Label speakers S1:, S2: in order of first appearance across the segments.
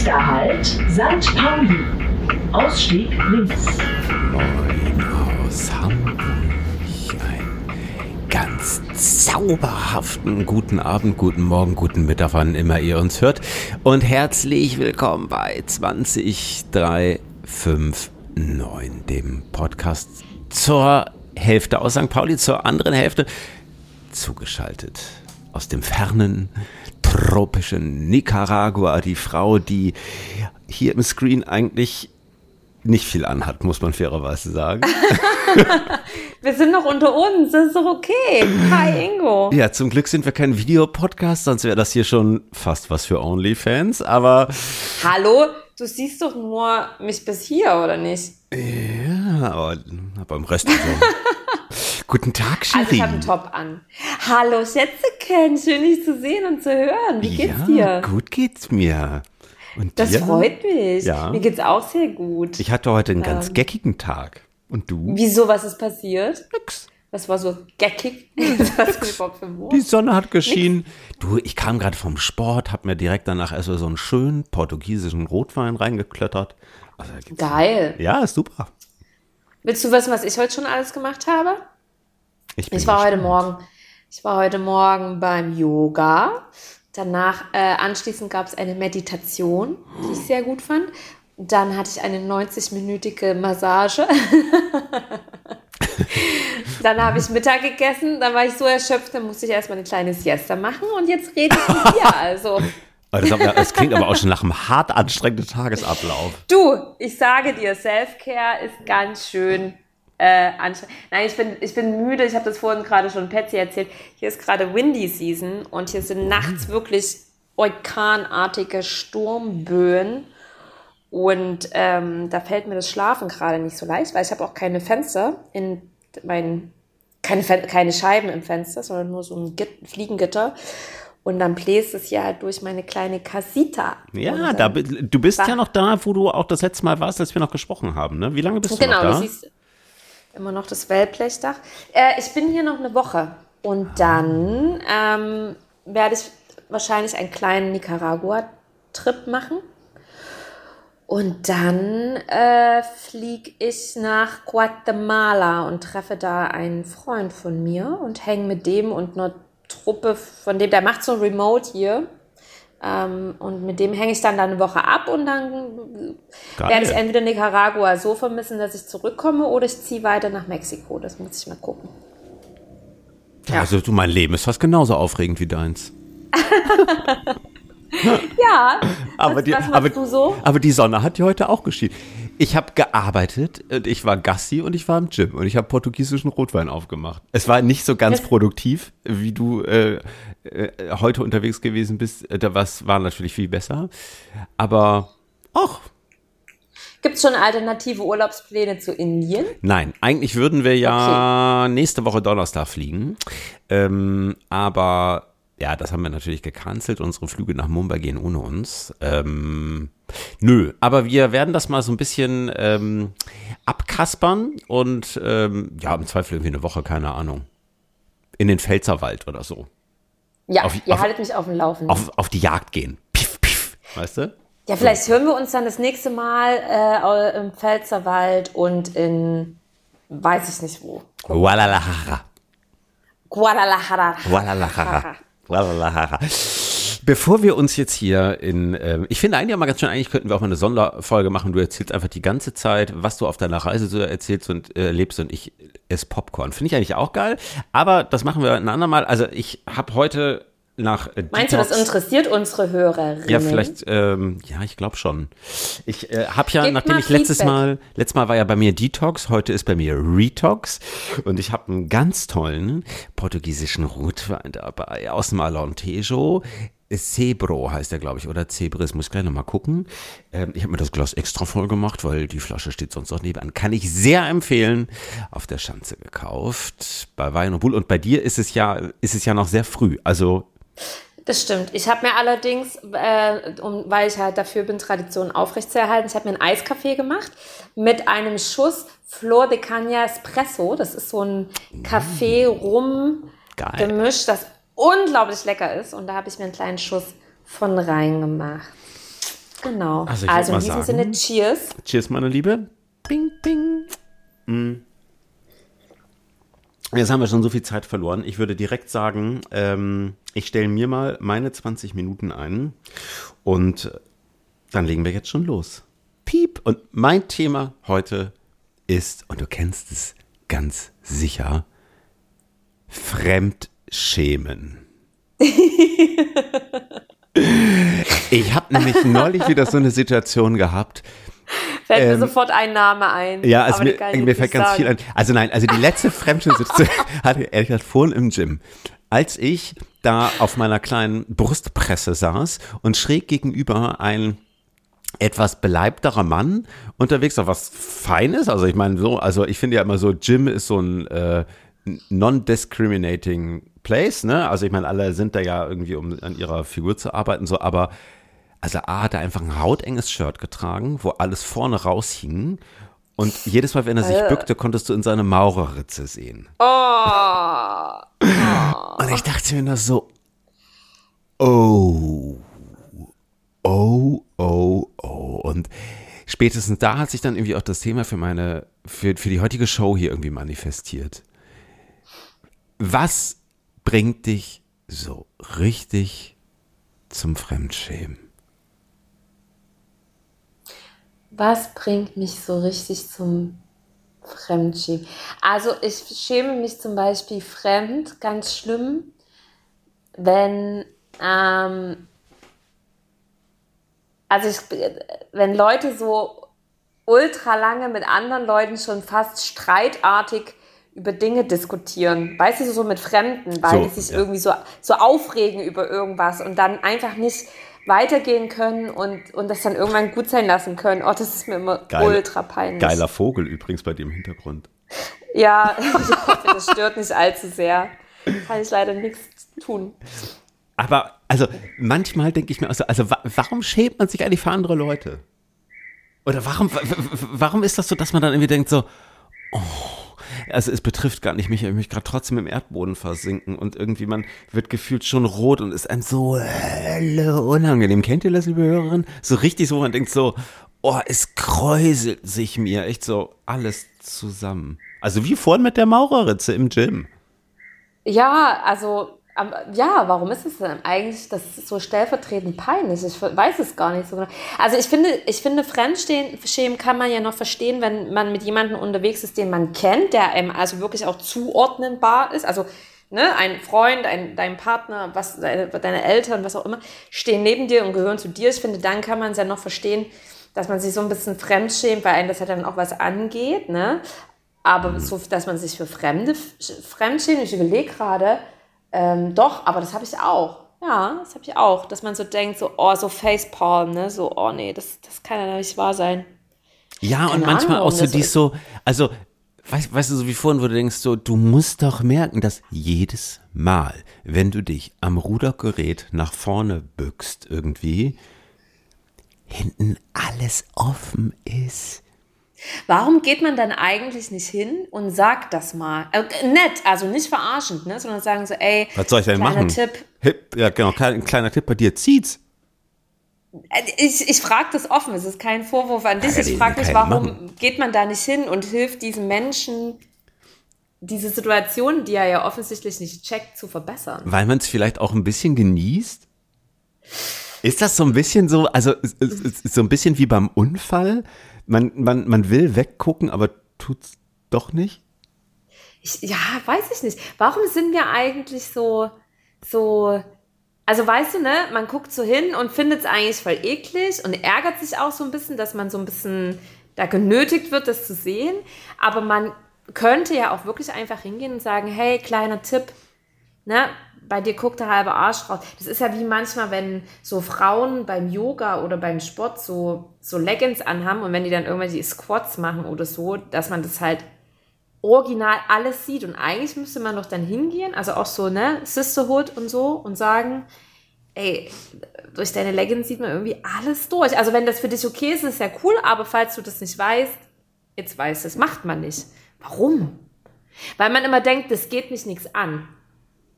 S1: Nächster Halt, St. Pauli. Ausstieg links.
S2: Moin aus Hamburg. Einen ganz zauberhaften guten Abend, guten Morgen, guten Mittag, wann immer ihr uns hört. Und herzlich willkommen bei 20359, dem Podcast zur Hälfte aus St. Pauli, zur anderen Hälfte zugeschaltet aus dem fernen tropischen Nicaragua, die Frau, die hier im Screen eigentlich nicht viel anhat, muss man fairerweise sagen.
S3: wir sind noch unter uns, das ist doch okay. Hi Ingo.
S2: Ja, zum Glück sind wir kein Videopodcast, sonst wäre das hier schon fast was für OnlyFans, aber.
S3: Hallo, du siehst doch nur mich bis hier, oder nicht?
S2: Ja, aber, aber im Rest so. Guten Tag, Shirin.
S3: Also ich habe einen Top an. Hallo Schätzeken, schön dich zu sehen und zu hören. Wie geht's
S2: ja,
S3: dir?
S2: gut geht's mir.
S3: Und das dir? freut mich. Ja. Mir geht's auch sehr gut.
S2: Ich hatte heute einen ganz ähm, geckigen Tag. Und du?
S3: Wieso, was ist passiert?
S2: Nix.
S3: Was war so geckig?
S2: Die Sonne hat geschienen. Du, ich kam gerade vom Sport, hab mir direkt danach erst so einen schönen portugiesischen Rotwein reingeklöttert.
S3: Also, Geil.
S2: Ja, ist super.
S3: Willst du wissen, was ich heute schon alles gemacht habe? Ich, ich war heute Morgen, ich war heute Morgen beim Yoga. Danach, äh, anschließend gab es eine Meditation, die ich sehr gut fand. Dann hatte ich eine 90-minütige Massage. dann habe ich Mittag gegessen, dann war ich so erschöpft, dann musste ich erstmal eine kleine Siesta machen und jetzt rede ich mit dir. Also.
S2: Das, das, klingt aber auch schon nach einem hart anstrengenden Tagesablauf.
S3: Du, ich sage dir, Self-Care ist ganz schön äh, anstrengend. Nein, ich bin, ich bin müde. Ich habe das vorhin gerade schon Patsy erzählt. Hier ist gerade Windy Season und hier sind nachts mhm. wirklich orkanartige Sturmböen. Und ähm, da fällt mir das Schlafen gerade nicht so leicht, weil ich habe auch keine Fenster in meinen, keine, keine Scheiben im Fenster, sondern nur so ein Git Fliegengitter. Und dann bläst es ja halt durch meine kleine Casita.
S2: Ja, da, du bist ja noch da, wo du auch das letzte Mal warst, als wir noch gesprochen haben. Ne? Wie lange bist du
S3: genau,
S2: noch da?
S3: Genau, du siehst, Immer noch das Wellblechdach. Äh, ich bin hier noch eine Woche und dann ähm, werde ich wahrscheinlich einen kleinen Nicaragua-Trip machen. Und dann äh, fliege ich nach Guatemala und treffe da einen Freund von mir und hänge mit dem und einer Truppe von dem, der macht so Remote hier. Ähm, und mit dem hänge ich dann, dann eine Woche ab und dann Geil. werde ich entweder Nicaragua so vermissen, dass ich zurückkomme oder ich ziehe weiter nach Mexiko. Das muss ich mal gucken.
S2: Ja. Also du, mein Leben ist fast genauso aufregend wie deins.
S3: ja,
S2: aber was, die, was aber, du so? Aber die Sonne hat ja heute auch geschienen. Ich habe gearbeitet und ich war Gassi und ich war im Gym und ich habe portugiesischen Rotwein aufgemacht. Es war nicht so ganz produktiv, wie du äh, äh, heute unterwegs gewesen bist. Äh, da was war natürlich viel besser. Aber auch.
S3: Gibt es schon alternative Urlaubspläne zu Indien?
S2: Nein, eigentlich würden wir ja okay. nächste Woche Donnerstag fliegen. Ähm, aber ja, das haben wir natürlich gecancelt. Unsere Flüge nach Mumbai gehen ohne uns. Ähm, nö, aber wir werden das mal so ein bisschen ähm, abkaspern und ähm, ja, im Zweifel irgendwie eine Woche, keine Ahnung. In den Pfälzerwald oder so.
S3: Ja, auf, ihr auf, haltet mich auf dem Laufenden.
S2: Auf, auf die Jagd gehen. Piff, piff. Weißt du?
S3: Ja, vielleicht so. hören wir uns dann das nächste Mal äh, im Pfälzerwald und in weiß ich nicht wo.
S2: Guadalajara.
S3: Guadalajara.
S2: Guadalajara. Bevor wir uns jetzt hier in, äh, ich finde eigentlich auch mal ganz schön, eigentlich könnten wir auch mal eine Sonderfolge machen. Du erzählst einfach die ganze Zeit, was du auf deiner Reise so erzählst und äh, lebst und ich esse Popcorn. Finde ich eigentlich auch geil. Aber das machen wir ein andermal. Also ich habe heute nach
S3: äh, Meinst Detox. du, das interessiert unsere Hörerinnen?
S2: Ja, vielleicht, ähm, ja, ich glaube schon. Ich äh, habe ja, Gib nachdem ich letztes Feedback. Mal, letztes Mal war ja bei mir Detox, heute ist bei mir Retox und ich habe einen ganz tollen portugiesischen Rotwein dabei aus dem Cebro heißt der, glaube ich, oder Cebris, muss ich gleich nochmal gucken. Ähm, ich habe mir das Glas extra voll gemacht, weil die Flasche steht sonst noch nebenan. Kann ich sehr empfehlen. Auf der Schanze gekauft, bei Wein und Bull. Und bei dir ist es ja, ist es ja noch sehr früh. Also
S3: das stimmt. Ich habe mir allerdings, äh, um, weil ich halt dafür bin, Traditionen aufrechtzuerhalten, ich habe mir einen Eiskaffee gemacht mit einem Schuss Flor de Cagna Espresso. Das ist so ein Kaffee-Rum-Gemisch, das unglaublich lecker ist. Und da habe ich mir einen kleinen Schuss von reingemacht. Genau.
S2: Also,
S3: also, in diesem sagen, Sinne, Cheers.
S2: Cheers, meine Liebe. Bing, bing. Mm. Jetzt haben wir schon so viel Zeit verloren. Ich würde direkt sagen, ähm, ich stelle mir mal meine 20 Minuten ein und dann legen wir jetzt schon los. Piep. Und mein Thema heute ist, und du kennst es ganz sicher, Fremdschämen. ich habe nämlich neulich wieder so eine Situation gehabt,
S3: Fällt ähm, mir sofort ein Name ein.
S2: Ja, also mir, mir fällt ganz sagen. viel ein. Also nein, also die letzte Fremdschirmsituation hatte ehrlich gesagt vorhin im Gym. Als ich da auf meiner kleinen Brustpresse saß und schräg gegenüber ein etwas beleibterer Mann unterwegs war, was Feines. Also ich meine so, also ich finde ja immer so, Gym ist so ein äh, non-discriminating place, ne? Also ich meine, alle sind da ja irgendwie, um an ihrer Figur zu arbeiten, so, aber also A hat er einfach ein hautenges Shirt getragen, wo alles vorne raushing. Und jedes Mal, wenn er sich äh. bückte, konntest du in seine Maurerritze sehen.
S3: Oh.
S2: Und ich dachte mir nur so, oh, oh, oh, oh. Und spätestens da hat sich dann irgendwie auch das Thema für meine, für, für die heutige Show hier irgendwie manifestiert. Was bringt dich so richtig zum Fremdschämen?
S3: Was bringt mich so richtig zum Fremdschämen? Also ich schäme mich zum Beispiel fremd, ganz schlimm, wenn, ähm, also ich, wenn Leute so ultra lange mit anderen Leuten schon fast streitartig über Dinge diskutieren. Weißt du, so mit Fremden, weil so, die sich ja. irgendwie so, so aufregen über irgendwas und dann einfach nicht weitergehen können und, und das dann irgendwann gut sein lassen können. Oh, das ist mir immer Geil, ultra peinlich.
S2: Geiler Vogel übrigens bei dem Hintergrund.
S3: Ja, ich hoffe, das stört nicht allzu sehr. Kann ich leider nichts tun.
S2: Aber, also, manchmal denke ich mir, also, also warum schämt man sich eigentlich für andere Leute? Oder warum, warum ist das so, dass man dann irgendwie denkt so, oh, also es betrifft gar nicht mich, ich möchte gerade trotzdem im Erdboden versinken und irgendwie man wird gefühlt schon rot und ist einem so unangenehm. Kennt ihr das, liebe Hörerin? So richtig so, man denkt so, oh, es kräuselt sich mir echt so alles zusammen. Also wie vorhin mit der Maurerritze im Gym.
S3: Ja, also ja, warum ist es denn eigentlich das so stellvertretend peinlich? Ich weiß es gar nicht so genau. Also ich finde, ich finde, Fremdschämen kann man ja noch verstehen, wenn man mit jemandem unterwegs ist, den man kennt, der einem also wirklich auch zuordnenbar ist. Also ne, ein Freund, ein, dein Partner, was, deine, deine Eltern, was auch immer, stehen neben dir und gehören zu dir. Ich finde, dann kann man es ja noch verstehen, dass man sich so ein bisschen fremdschämt, weil einem das ja dann auch was angeht. Ne? Aber so, dass man sich für Fremde fremdschämt, ich überlege gerade, ähm, doch, aber das habe ich auch. Ja, das habe ich auch. Dass man so denkt, so, oh, so Facepalm, ne? So, oh nee, das, das kann ja nicht wahr sein.
S2: Ja, Keine und manchmal Ahnung, auch so dies so, also, weißt, weißt du, so wie vorhin, wo du denkst, so, du musst doch merken, dass jedes Mal, wenn du dich am Rudergerät nach vorne bückst irgendwie, hinten alles offen ist.
S3: Warum geht man dann eigentlich nicht hin und sagt das mal? Äh, nett, also nicht verarschend, ne? sondern sagen so, ey,
S2: was soll ich denn kleiner machen?
S3: Tipp.
S2: Hip, ja, genau, ein kleiner Tipp bei dir, zieht's.
S3: Äh, ich, ich frage das offen, es ist kein Vorwurf an dich. Ich frage mich, warum machen. geht man da nicht hin und hilft diesen Menschen, diese Situation, die er ja offensichtlich nicht checkt, zu verbessern?
S2: Weil man es vielleicht auch ein bisschen genießt? Ist das so ein bisschen so, also so ein bisschen wie beim Unfall? Man, man, man will weggucken, aber tut's doch nicht?
S3: Ich, ja, weiß ich nicht. Warum sind wir eigentlich so, so, also weißt du, ne, man guckt so hin und findet es eigentlich voll eklig und ärgert sich auch so ein bisschen, dass man so ein bisschen da genötigt wird, das zu sehen. Aber man könnte ja auch wirklich einfach hingehen und sagen, hey, kleiner Tipp, ne, bei dir guckt der halbe Arsch raus. Das ist ja wie manchmal, wenn so Frauen beim Yoga oder beim Sport so, so Leggings anhaben und wenn die dann irgendwelche Squats machen oder so, dass man das halt original alles sieht. Und eigentlich müsste man doch dann hingehen, also auch so, ne, Sisterhood und so und sagen, ey, durch deine Leggings sieht man irgendwie alles durch. Also wenn das für dich okay ist, ist ja cool, aber falls du das nicht weißt, jetzt weißt, das macht man nicht. Warum? Weil man immer denkt, das geht mich nichts an.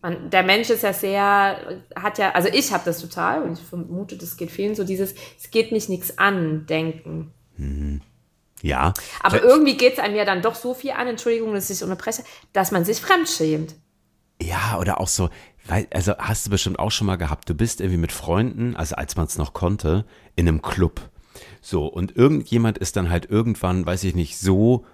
S3: Man, der Mensch ist ja sehr, hat ja, also ich habe das total und ich vermute, das geht vielen so, dieses, es geht mich nichts an, denken.
S2: Mhm. Ja.
S3: Aber irgendwie geht es einem ja dann doch so viel an, Entschuldigung, dass ich unterbreche, dass man sich fremdschämt.
S2: Ja, oder auch so, weil, also hast du bestimmt auch schon mal gehabt, du bist irgendwie mit Freunden, also als man es noch konnte, in einem Club. So, und irgendjemand ist dann halt irgendwann, weiß ich nicht, so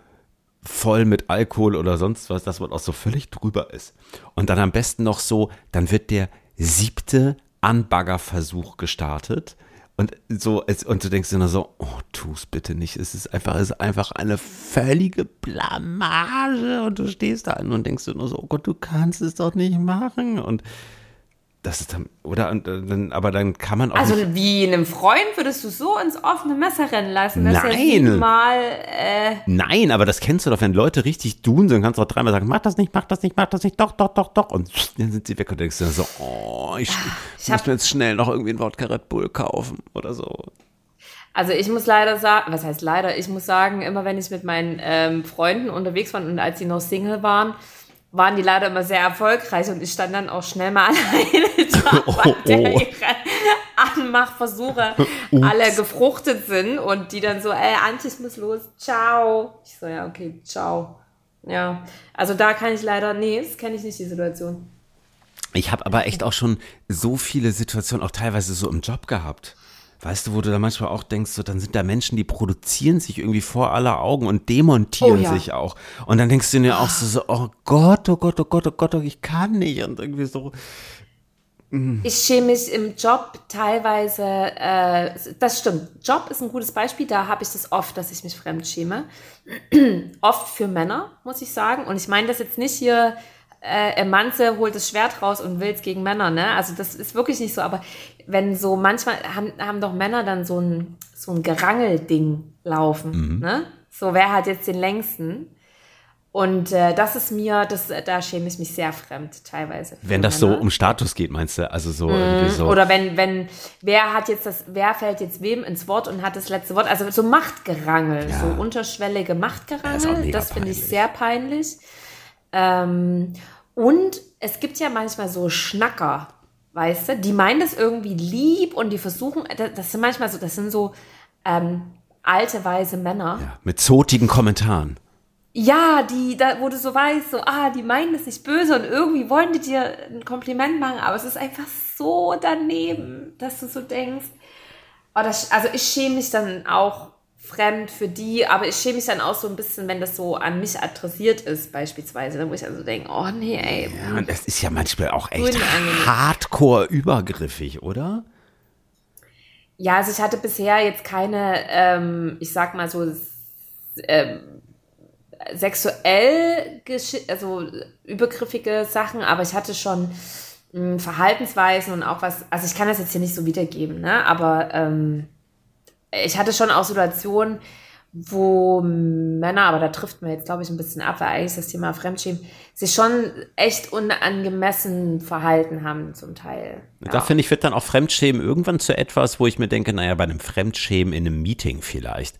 S2: voll mit Alkohol oder sonst was, dass man auch so völlig drüber ist. Und dann am besten noch so, dann wird der siebte Anbaggerversuch gestartet. Und so, und du denkst dir nur so, oh, tu es bitte nicht. Es ist einfach, es ist einfach eine völlige Blamage. Und du stehst da und denkst dir nur so, oh Gott, du kannst es doch nicht machen. Und das ist dann, oder? Und, äh, dann, aber dann kann man auch.
S3: Also
S2: nicht,
S3: wie einem Freund würdest du so ins offene Messer rennen lassen?
S2: Dass Nein.
S3: Mal, äh
S2: Nein, aber das kennst du doch, wenn Leute richtig tun, dann kannst du auch dreimal sagen, mach das nicht, mach das nicht, mach das nicht, doch, doch, doch, doch. Und dann sind sie weg und denkst dir so, oh, ich, ich muss mir jetzt schnell noch irgendwie ein Wodka Red Bull kaufen oder so.
S3: Also ich muss leider sagen, was heißt leider? Ich muss sagen, immer wenn ich mit meinen ähm, Freunden unterwegs war und als sie noch Single waren, waren die leider immer sehr erfolgreich und ich stand dann auch schnell mal alleine da, oh, weil oh. ihre Anmachversuche alle gefruchtet sind und die dann so, ey, Antje, ich muss los, ciao. Ich so, ja, okay, ciao. Ja, also da kann ich leider, nee, das kenne ich nicht, die Situation.
S2: Ich habe aber echt auch schon so viele Situationen, auch teilweise so im Job gehabt. Weißt du, wo du da manchmal auch denkst, so, dann sind da Menschen, die produzieren sich irgendwie vor aller Augen und demontieren oh, ja. sich auch. Und dann denkst du dir auch so, so, oh Gott, oh Gott, oh Gott, oh Gott, ich kann nicht. Und irgendwie so.
S3: Mm. Ich schäme mich im Job teilweise, äh, das stimmt. Job ist ein gutes Beispiel, da habe ich das oft, dass ich mich fremd schäme. oft für Männer, muss ich sagen. Und ich meine das jetzt nicht hier äh, Manze holt das Schwert raus und will es gegen Männer, ne? Also das ist wirklich nicht so, aber wenn so, manchmal haben, haben doch Männer dann so ein, so ein Gerangelding laufen, mhm. ne? So, wer hat jetzt den längsten? Und äh, das ist mir, das, da schäme ich mich sehr fremd teilweise.
S2: Wenn das Männer. so um Status geht, meinst du? Also so irgendwie so.
S3: Oder wenn, wenn, wer hat jetzt das, wer fällt jetzt wem ins Wort und hat das letzte Wort? Also so Machtgerangel, ja. so unterschwellige Machtgerangel, das finde ich sehr peinlich. Ähm, und es gibt ja manchmal so Schnacker, weißt du, die meinen das irgendwie lieb und die versuchen, das sind manchmal so, das sind so ähm, alte, weise Männer.
S2: Ja, mit zotigen Kommentaren.
S3: Ja, die, da, wo du so weißt, so, ah, die meinen das nicht böse und irgendwie wollen die dir ein Kompliment machen, aber es ist einfach so daneben, dass du so denkst, oh, das, also ich schäme mich dann auch fremd für die, aber ich schäme mich dann auch so ein bisschen, wenn das so an mich adressiert ist, beispielsweise, wo ich also denke, oh nee, ey.
S2: Ja, und das ist ja manchmal auch echt hardcore übergriffig, oder?
S3: Ja, also ich hatte bisher jetzt keine, ähm, ich sag mal so, ähm, sexuell, also übergriffige Sachen, aber ich hatte schon mh, hm, Verhaltensweisen und auch was, also ich kann das jetzt hier nicht so wiedergeben, ne, aber ähm, ich hatte schon auch Situationen, wo Männer, aber da trifft man jetzt, glaube ich, ein bisschen ab, weil eigentlich das Thema Fremdschämen, sich schon echt unangemessen verhalten haben zum Teil.
S2: Ja. Da finde ich, wird dann auch Fremdschämen irgendwann zu etwas, wo ich mir denke, naja, bei einem Fremdschämen in einem Meeting vielleicht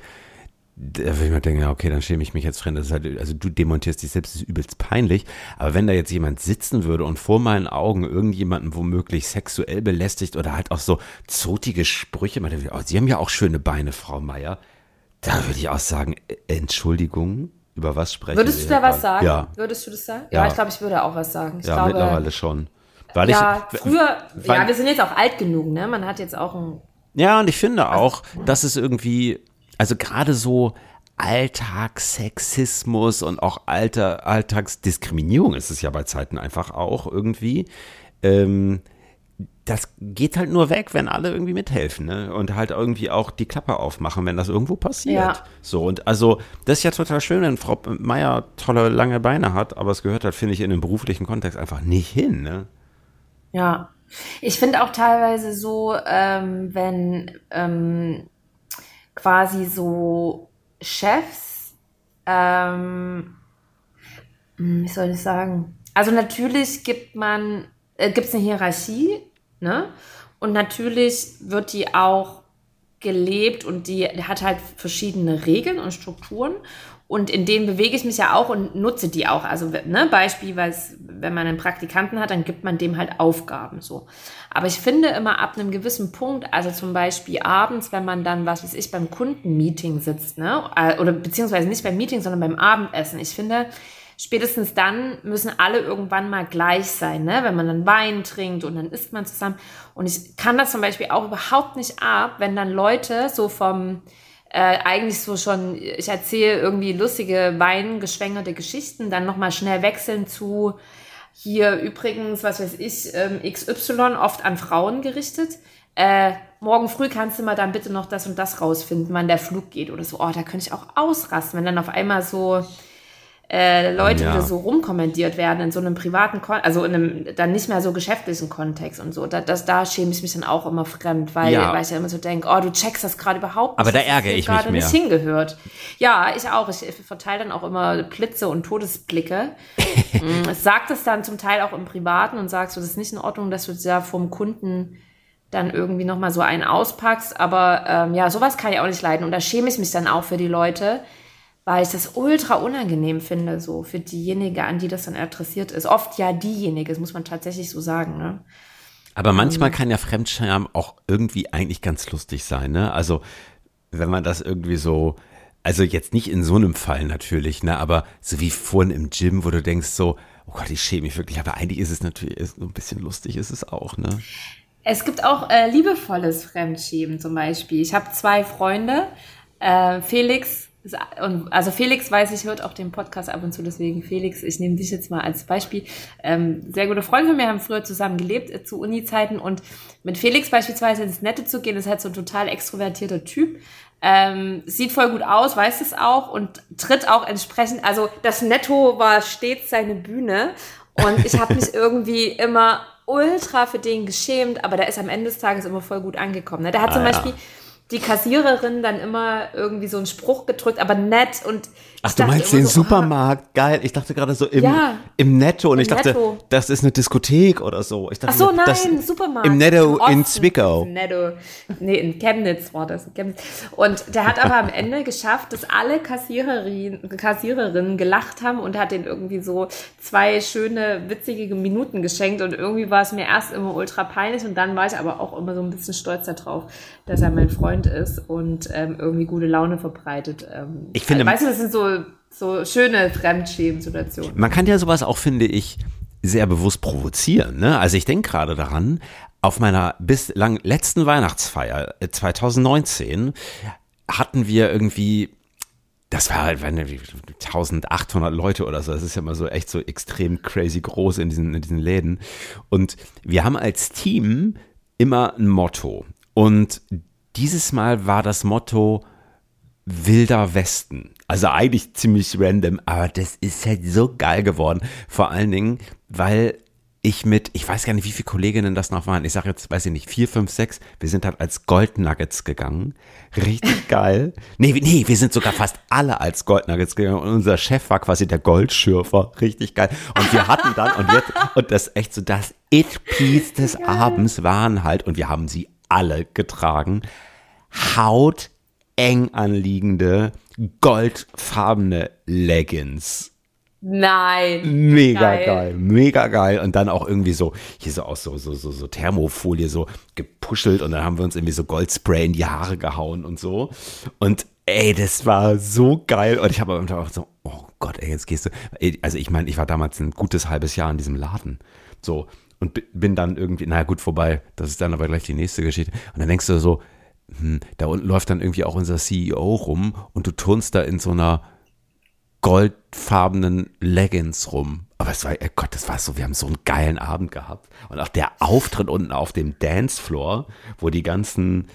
S2: da würde ich mir denken, ja, okay, dann schäme ich mich jetzt fremd. Das ist halt, also du demontierst dich selbst, das ist übelst peinlich. Aber wenn da jetzt jemand sitzen würde und vor meinen Augen irgendjemanden womöglich sexuell belästigt oder halt auch so zotige Sprüche, man denkt, oh, Sie haben ja auch schöne Beine, Frau Meier. Da würde ich auch sagen, äh, Entschuldigung, über was sprechen
S3: Würdest du da was sagen?
S2: Ja.
S3: Würdest du das sagen? Ja, ja ich glaube, ich würde auch was sagen. Ich
S2: ja,
S3: glaube,
S2: mittlerweile schon.
S3: Weil ja, ich, früher, weil, ja, wir sind jetzt auch alt genug, ne? Man hat jetzt auch ein
S2: ja, und ich finde auch, dass es irgendwie also gerade so Alltagssexismus und auch Alter, Alltagsdiskriminierung ist es ja bei Zeiten einfach auch irgendwie. Ähm, das geht halt nur weg, wenn alle irgendwie mithelfen ne? und halt irgendwie auch die Klappe aufmachen, wenn das irgendwo passiert. Ja. So und also das ist ja total schön, wenn Frau Meier tolle lange Beine hat, aber es gehört halt finde ich in den beruflichen Kontext einfach nicht hin. Ne?
S3: Ja, ich finde auch teilweise so, ähm, wenn ähm, quasi so Chefs, ähm, hm, wie soll ich sagen? Also natürlich gibt man, äh, gibt es eine Hierarchie, ne? Und natürlich wird die auch gelebt und die hat halt verschiedene Regeln und Strukturen. Und in denen bewege ich mich ja auch und nutze die auch. Also, ne, Beispiel, wenn man einen Praktikanten hat, dann gibt man dem halt Aufgaben, so. Aber ich finde immer ab einem gewissen Punkt, also zum Beispiel abends, wenn man dann, was weiß ich, beim Kundenmeeting sitzt, ne, äh, oder beziehungsweise nicht beim Meeting, sondern beim Abendessen. Ich finde, spätestens dann müssen alle irgendwann mal gleich sein, ne? wenn man dann Wein trinkt und dann isst man zusammen. Und ich kann das zum Beispiel auch überhaupt nicht ab, wenn dann Leute so vom, äh, eigentlich so schon, ich erzähle irgendwie lustige, weingeschwängerte Geschichten, dann nochmal schnell wechseln zu hier übrigens, was weiß ich, ähm, XY, oft an Frauen gerichtet. Äh, morgen früh kannst du mal dann bitte noch das und das rausfinden, wann der Flug geht oder so. Oh, da könnte ich auch ausrasten, wenn dann auf einmal so äh, Leute ja. so rumkommandiert werden in so einem privaten, Kon also in einem dann nicht mehr so geschäftlichen Kontext und so. Da, das, da schäme ich mich dann auch immer fremd, weil, ja. weil ich ja immer so denke, oh, du checkst das gerade überhaupt
S2: nicht. Aber da ärgere ich mich mehr.
S3: nicht hingehört. Ja, ich auch. Ich, verteile dann auch immer Blitze und Todesblicke. Mm, sag das dann zum Teil auch im Privaten und sagst so, das ist nicht in Ordnung, dass du da vom Kunden dann irgendwie nochmal so einen auspackst. Aber ähm, ja, sowas kann ich auch nicht leiden. Und da schäme ich mich dann auch für die Leute, weil ich das ultra unangenehm finde, so für diejenige, an die das dann adressiert ist. Oft ja diejenige, das muss man tatsächlich so sagen, ne?
S2: Aber manchmal ähm. kann ja Fremdscham auch irgendwie eigentlich ganz lustig sein, ne? Also, wenn man das irgendwie so, also jetzt nicht in so einem Fall natürlich, ne? Aber so wie vorhin im Gym, wo du denkst so, oh Gott, ich schäme mich wirklich, aber eigentlich ist es natürlich ist so ein bisschen lustig, ist es auch, ne?
S3: Es gibt auch äh, liebevolles Fremdschämen zum Beispiel. Ich habe zwei Freunde, äh, Felix also Felix weiß ich, hört auch den Podcast ab und zu, deswegen Felix, ich nehme dich jetzt mal als Beispiel. Ähm, sehr gute Freunde von mir haben früher zusammen gelebt äh, zu Uni-Zeiten und mit Felix beispielsweise ins Nette zu gehen, ist halt so ein total extrovertierter Typ. Ähm, sieht voll gut aus, weiß es auch und tritt auch entsprechend, also das Netto war stets seine Bühne und ich habe mich irgendwie immer ultra für den geschämt, aber der ist am Ende des Tages immer voll gut angekommen. Ne? Der hat ah, zum Beispiel ja die Kassiererin dann immer irgendwie so einen Spruch gedrückt, aber nett und
S2: Ach, du meinst den so, Supermarkt? Ah, Geil. Ich dachte gerade so im, ja, im Netto und im ich dachte, Netto. das ist eine Diskothek oder so. Ich dachte,
S3: Ach so, nein, das, Supermarkt.
S2: Im Netto Im in Zwickau.
S3: Netto. Nee, in Chemnitz war das. Und der hat aber am Ende geschafft, dass alle Kassiererinnen, Kassiererinnen gelacht haben und hat den irgendwie so zwei schöne, witzige Minuten geschenkt und irgendwie war es mir erst immer ultra peinlich und dann war ich aber auch immer so ein bisschen stolz darauf, dass er mein Freund ist und ähm, irgendwie gute Laune verbreitet. Ähm,
S2: ich finde,
S3: also, weißt du, das sind so so schöne Fremdschämen-Situationen.
S2: Man kann ja sowas auch, finde ich, sehr bewusst provozieren. Ne? Also ich denke gerade daran, auf meiner bislang letzten Weihnachtsfeier 2019 äh, hatten wir irgendwie das war halt 1800 Leute oder so. Das ist ja immer so echt so extrem crazy groß in diesen, in diesen Läden. Und wir haben als Team immer ein Motto. Und dieses Mal war das Motto Wilder Westen. Also eigentlich ziemlich random, aber das ist halt so geil geworden. Vor allen Dingen, weil ich mit, ich weiß gar nicht, wie viele Kolleginnen das noch waren. Ich sage jetzt, weiß ich nicht, vier, fünf, sechs. Wir sind halt als Goldnuggets gegangen. Richtig geil. Nee, nee, wir sind sogar fast alle als Goldnuggets gegangen. Und unser Chef war quasi der Goldschürfer. Richtig geil. Und wir hatten dann, und jetzt, und das echt so, das It-Piece des Abends waren halt, und wir haben sie alle getragen, Haut eng anliegende, goldfarbene Leggings.
S3: Nein.
S2: Mega geil. geil. mega geil. Und dann auch irgendwie so, hier so aus so, so, so, so Thermofolie so gepuschelt und dann haben wir uns irgendwie so Goldspray in die Haare gehauen und so. Und ey, das war so geil. Und ich habe auch so, oh Gott, ey, jetzt gehst du. Also ich meine, ich war damals ein gutes halbes Jahr in diesem Laden. So. Und bin dann irgendwie, naja, gut, vorbei. Das ist dann aber gleich die nächste Geschichte. Und dann denkst du so, hm, da unten läuft dann irgendwie auch unser CEO rum und du turnst da in so einer goldfarbenen Leggings rum. Aber es war, oh Gott, das war so, wir haben so einen geilen Abend gehabt. Und auch der Auftritt unten auf dem Dancefloor, wo die ganzen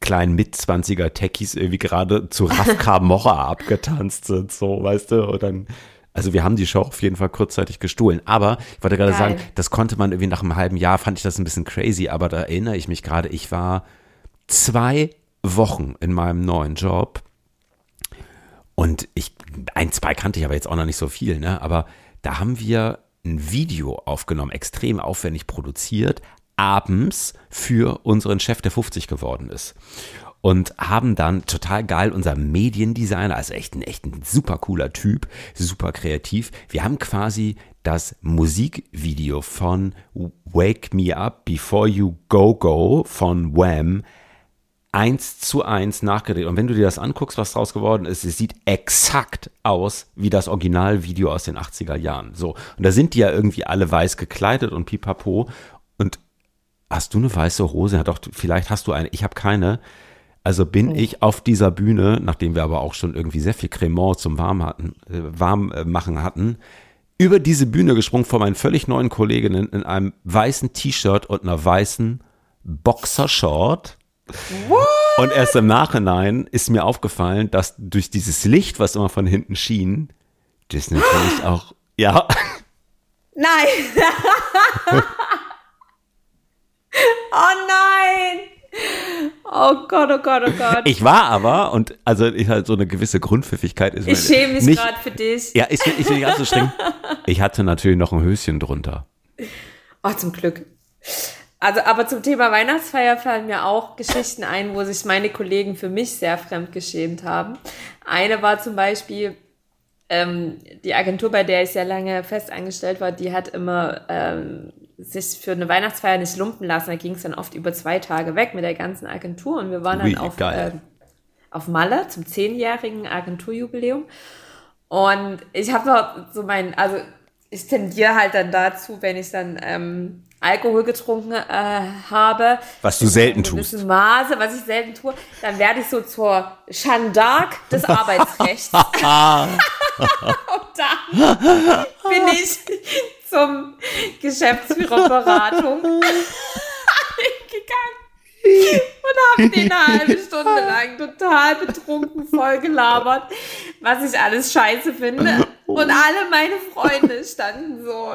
S2: kleinen Mitzwanziger Techies irgendwie gerade zu Rafka Mocha abgetanzt sind, so, weißt du, und dann, also wir haben die Show auf jeden Fall kurzzeitig gestohlen. Aber ich wollte gerade sagen, das konnte man irgendwie nach einem halben Jahr, fand ich das ein bisschen crazy, aber da erinnere ich mich gerade, ich war zwei Wochen in meinem neuen Job. Und ich, ein, zwei kannte ich aber jetzt auch noch nicht so viel, ne? Aber da haben wir ein Video aufgenommen, extrem aufwendig produziert, abends für unseren Chef, der 50 geworden ist. und haben dann total geil unser Mediendesigner, also echt ein, echt ein super cooler Typ, super kreativ. Wir haben quasi das Musikvideo von Wake Me Up Before You Go Go von Wham eins zu eins nachgedreht. Und wenn du dir das anguckst, was draus geworden ist, es sieht exakt aus wie das Originalvideo aus den 80er Jahren. So. Und da sind die ja irgendwie alle weiß gekleidet und pipapo. Und hast du eine weiße Hose? Ja, doch, vielleicht hast du eine. Ich habe keine. Also bin ich auf dieser Bühne, nachdem wir aber auch schon irgendwie sehr viel Cremant zum warm hatten, äh, warm äh, machen hatten, über diese Bühne gesprungen vor meinen völlig neuen Kolleginnen in einem weißen T-Shirt und einer weißen Boxershort What? Und erst im Nachhinein ist mir aufgefallen, dass durch dieses Licht, was immer von hinten schien, das natürlich auch, ja.
S3: Nein! oh nein! Oh Gott, oh Gott, oh Gott.
S2: Ich war aber, und also ich halt so eine gewisse Grundpfiffigkeit ist.
S3: Ich schäme mich gerade für dich.
S2: Ja, ich, ich bin nicht ganz so streng. Ich hatte natürlich noch ein Höschen drunter.
S3: Oh, zum Glück. Also, aber zum Thema Weihnachtsfeier fallen mir auch Geschichten ein, wo sich meine Kollegen für mich sehr fremd geschämt haben. Eine war zum Beispiel, ähm, die Agentur, bei der ich sehr lange fest angestellt war, die hat immer ähm, sich für eine Weihnachtsfeier nicht lumpen lassen. Da ging es dann oft über zwei Tage weg mit der ganzen Agentur und wir waren dann Wie auf, äh, auf Malle zum zehnjährigen Agenturjubiläum. Und ich habe noch so mein, also ich tendiere halt dann dazu, wenn ich dann ähm, Alkohol getrunken äh, habe.
S2: Was du selten tust.
S3: Maße, was ich selten tue, dann werde ich so zur Jeanne d'Arc des Arbeitsrechts. Und dann bin ich zum Geschäftsführerberatung gegangen und habe den eine halbe Stunde lang total betrunken vollgelabert, was ich alles scheiße finde. Und alle meine Freunde standen so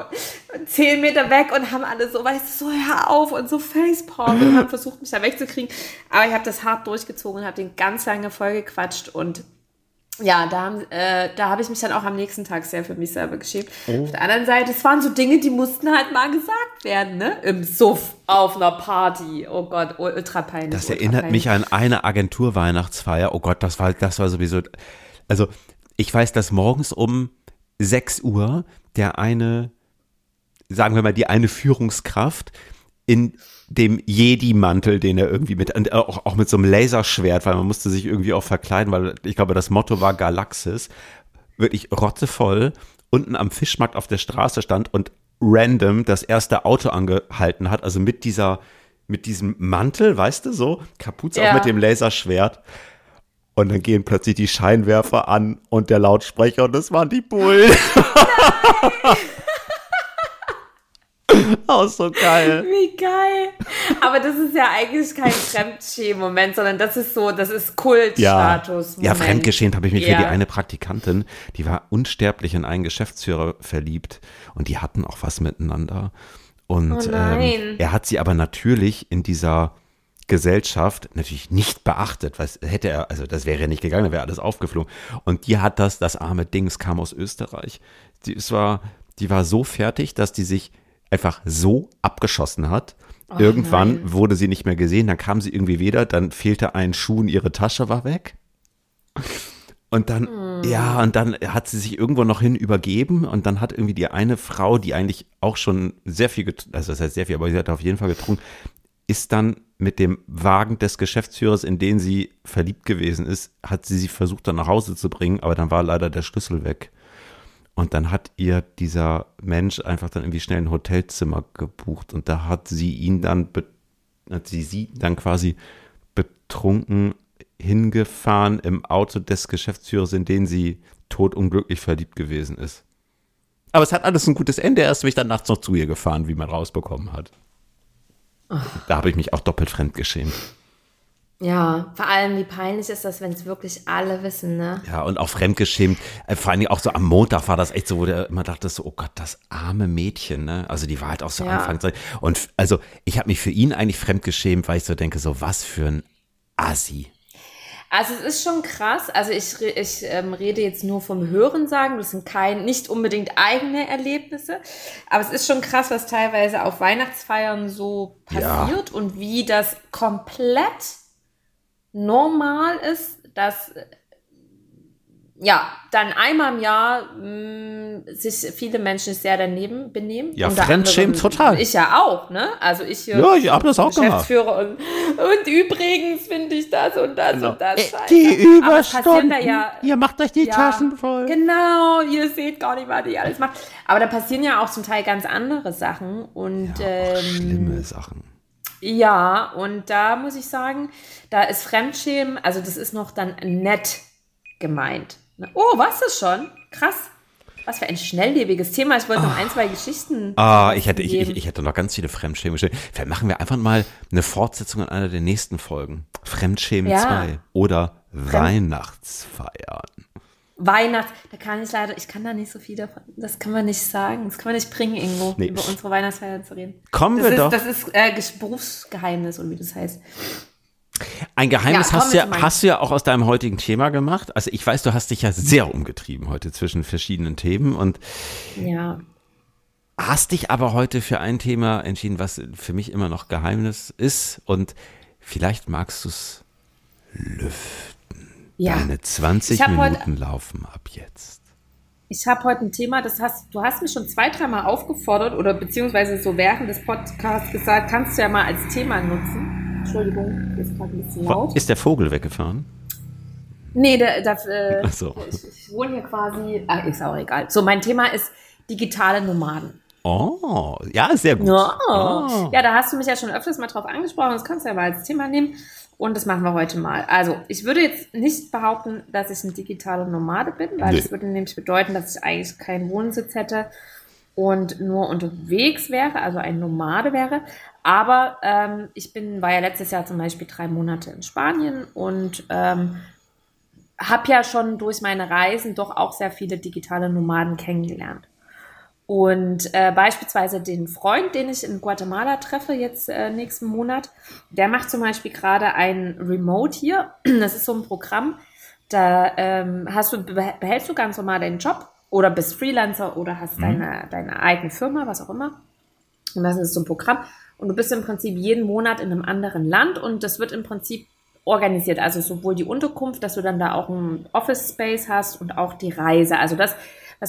S3: zehn Meter weg und haben alle so, weißt du, so hör auf und so Facepalm und haben versucht, mich da wegzukriegen. Aber ich habe das hart durchgezogen und habe den ganz lange vollgequatscht und ja, da, äh, da habe ich mich dann auch am nächsten Tag sehr für mich selber geschämt. Oh. Auf der anderen Seite, es waren so Dinge, die mussten halt mal gesagt werden, ne? Im Suff, auf einer Party. Oh Gott, ultra peinlich.
S2: Das erinnert peinlich. mich an eine Agentur-Weihnachtsfeier. Oh Gott, das war, das war sowieso. Also, ich weiß, dass morgens um 6 Uhr der eine, sagen wir mal, die eine Führungskraft in dem Jedi-Mantel, den er irgendwie mit, und auch, auch mit so einem Laserschwert, weil man musste sich irgendwie auch verkleiden, weil ich glaube, das Motto war Galaxis, wirklich rotzevoll, unten am Fischmarkt auf der Straße stand und random das erste Auto angehalten hat, also mit dieser, mit diesem Mantel, weißt du, so, Kapuze ja. auch mit dem Laserschwert. Und dann gehen plötzlich die Scheinwerfer an und der Lautsprecher und das waren die Bullen. Auch so geil.
S3: Wie geil. Aber das ist ja eigentlich kein Fremdschämen-Moment, sondern das ist so, das ist Kultstatus.
S2: Ja, ja fremdgeschämt habe ich mich ja. für die eine Praktikantin, die war unsterblich in einen Geschäftsführer verliebt und die hatten auch was miteinander. Und oh ähm, er hat sie aber natürlich in dieser Gesellschaft natürlich nicht beachtet, was hätte er, also das wäre ja nicht gegangen, da wäre alles aufgeflogen. Und die hat das, das arme Dings kam aus Österreich. Die, es war, die war so fertig, dass die sich einfach so abgeschossen hat. Oh, Irgendwann nein. wurde sie nicht mehr gesehen, dann kam sie irgendwie wieder, dann fehlte ein Schuh und ihre Tasche war weg. Und dann, mm. ja, und dann hat sie sich irgendwo noch hin übergeben und dann hat irgendwie die eine Frau, die eigentlich auch schon sehr viel, also das heißt sehr viel, aber sie hat auf jeden Fall getrunken, ist dann mit dem Wagen des Geschäftsführers, in den sie verliebt gewesen ist, hat sie sie versucht dann nach Hause zu bringen, aber dann war leider der Schlüssel weg. Und dann hat ihr dieser Mensch einfach dann irgendwie schnell ein Hotelzimmer gebucht und da hat sie ihn dann, hat sie sie dann quasi betrunken hingefahren im Auto des Geschäftsführers, in den sie totunglücklich verliebt gewesen ist. Aber es hat alles ein gutes Ende. Erst bin ich dann nachts noch zu ihr gefahren, wie man rausbekommen hat. Ach. Da habe ich mich auch doppelt fremd geschämt.
S3: Ja, vor allem, wie peinlich ist das, wenn es wirklich alle wissen, ne?
S2: Ja, und auch fremdgeschämt. Äh, vor allem auch so am Montag war das echt so, wo der immer dachte so, oh Gott, das arme Mädchen, ne? Also die war halt auch so ja. Anfangszeit. Und also ich habe mich für ihn eigentlich fremdgeschämt, weil ich so denke, so was für ein Assi.
S3: Also es ist schon krass. Also ich, ich ähm, rede jetzt nur vom Hörensagen. Das sind kein, nicht unbedingt eigene Erlebnisse. Aber es ist schon krass, was teilweise auf Weihnachtsfeiern so passiert ja. und wie das komplett normal ist, dass ja, dann einmal im Jahr mh, sich viele Menschen sehr daneben benehmen.
S2: Ja, Fremdschämen total.
S3: Ich ja auch, ne? Also ich
S2: Ja, ich habe das auch gemacht.
S3: Und, und übrigens finde ich das und das genau. und das.
S2: Äh, die Überstunden. Da ja, ihr macht euch die ja, Taschen voll.
S3: Genau, ihr seht gar nicht, was ich alles mache. Aber da passieren ja auch zum Teil ganz andere Sachen und
S2: ja, ähm, schlimme Sachen.
S3: Ja, und da muss ich sagen, da ist Fremdschämen, also das ist noch dann nett gemeint. Oh, was ist schon? Krass. Was für ein schnelllebiges Thema. Ich wollte noch ein, zwei Geschichten.
S2: Ah, ich hätte, ich, ich, ich hätte noch ganz viele Fremdschämen. Vielleicht machen wir einfach mal eine Fortsetzung an einer der nächsten Folgen. Fremdschämen ja. 2 oder Fremd Weihnachtsfeiern.
S3: Weihnachts, da kann ich leider, ich kann da nicht so viel davon, das kann man nicht sagen, das kann man nicht bringen, irgendwo, nee. über unsere Weihnachtsfeiern zu reden.
S2: Kommen
S3: das
S2: wir
S3: ist,
S2: doch.
S3: Das ist äh, Berufsgeheimnis und wie das heißt.
S2: Ein Geheimnis ja, hast, du ja, hast du ja auch aus deinem heutigen Thema gemacht. Also ich weiß, du hast dich ja sehr umgetrieben heute zwischen verschiedenen Themen und
S3: ja.
S2: hast dich aber heute für ein Thema entschieden, was für mich immer noch Geheimnis ist und vielleicht magst du es lüften. Ja. Deine 20 Minuten heute, laufen ab jetzt.
S3: Ich habe heute ein Thema, das hast du hast mich schon zwei, dreimal aufgefordert oder beziehungsweise so während des Podcasts gesagt, kannst du ja mal als Thema nutzen. Entschuldigung, ist gerade ein bisschen laut.
S2: Ist der Vogel weggefahren?
S3: Nee, der, der, äh,
S2: so.
S3: ich, ich wohne hier quasi. Ach, ist auch egal. So, mein Thema ist digitale Nomaden.
S2: Oh, ja, sehr gut.
S3: Ja, oh. ja, da hast du mich ja schon öfters mal drauf angesprochen. Das kannst du ja mal als Thema nehmen. Und das machen wir heute mal. Also, ich würde jetzt nicht behaupten, dass ich ein digitaler Nomade bin, weil nee. das würde nämlich bedeuten, dass ich eigentlich keinen Wohnsitz hätte und nur unterwegs wäre, also ein Nomade wäre. Aber ähm, ich bin, war ja letztes Jahr zum Beispiel drei Monate in Spanien und ähm, habe ja schon durch meine Reisen doch auch sehr viele digitale Nomaden kennengelernt. Und äh, beispielsweise den Freund, den ich in Guatemala treffe, jetzt äh, nächsten Monat, der macht zum Beispiel gerade ein Remote hier. Das ist so ein Programm, da ähm, hast du, behältst du ganz normal deinen Job oder bist Freelancer oder hast mhm. deine, deine eigene Firma, was auch immer. Und das ist so ein Programm. Und du bist im Prinzip jeden Monat in einem anderen Land und das wird im Prinzip organisiert. Also sowohl die Unterkunft, dass du dann da auch ein Office Space hast und auch die Reise. Also das,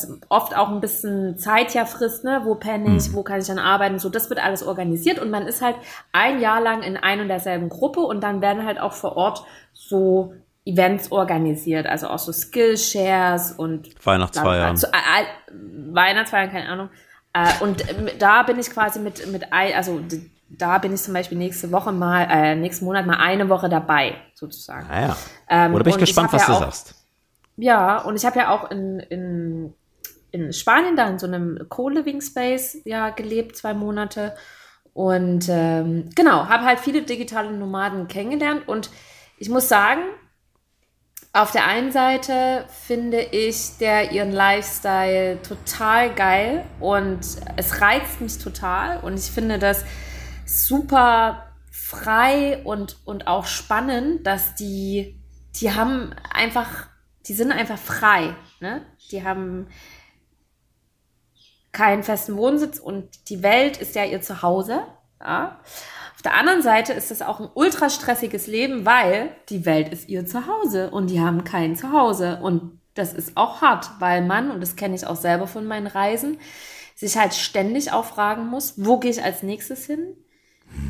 S3: was oft auch ein bisschen Zeit ja frisst, ne? Wo penne ich, mhm. wo kann ich dann arbeiten, so, das wird alles organisiert und man ist halt ein Jahr lang in ein und derselben Gruppe und dann werden halt auch vor Ort so Events organisiert, also auch so Skillshares und
S2: Weihnachtsfeiern.
S3: Also, äh, Weihnachtsfeiern, keine Ahnung. Äh, und äh, da bin ich quasi mit, mit ein, also da bin ich zum Beispiel nächste Woche mal, äh, nächsten Monat mal eine Woche dabei, sozusagen.
S2: Ah ja. Ähm, Oder bin ich gespannt, ich was ja du auch, sagst.
S3: Ja, und ich habe ja auch in, in, in Spanien da in so einem Co-Living Space ja gelebt, zwei Monate. Und ähm, genau, habe halt viele digitale Nomaden kennengelernt und ich muss sagen, auf der einen Seite finde ich der ihren Lifestyle total geil und es reizt mich total und ich finde das super frei und, und auch spannend, dass die, die haben einfach, die sind einfach frei. Ne? Die haben keinen festen Wohnsitz und die Welt ist ja ihr Zuhause. Ja? der anderen Seite ist es auch ein ultra stressiges Leben, weil die Welt ist ihr Zuhause und die haben kein Zuhause. Und das ist auch hart, weil man, und das kenne ich auch selber von meinen Reisen, sich halt ständig auch fragen muss, wo gehe ich als nächstes hin?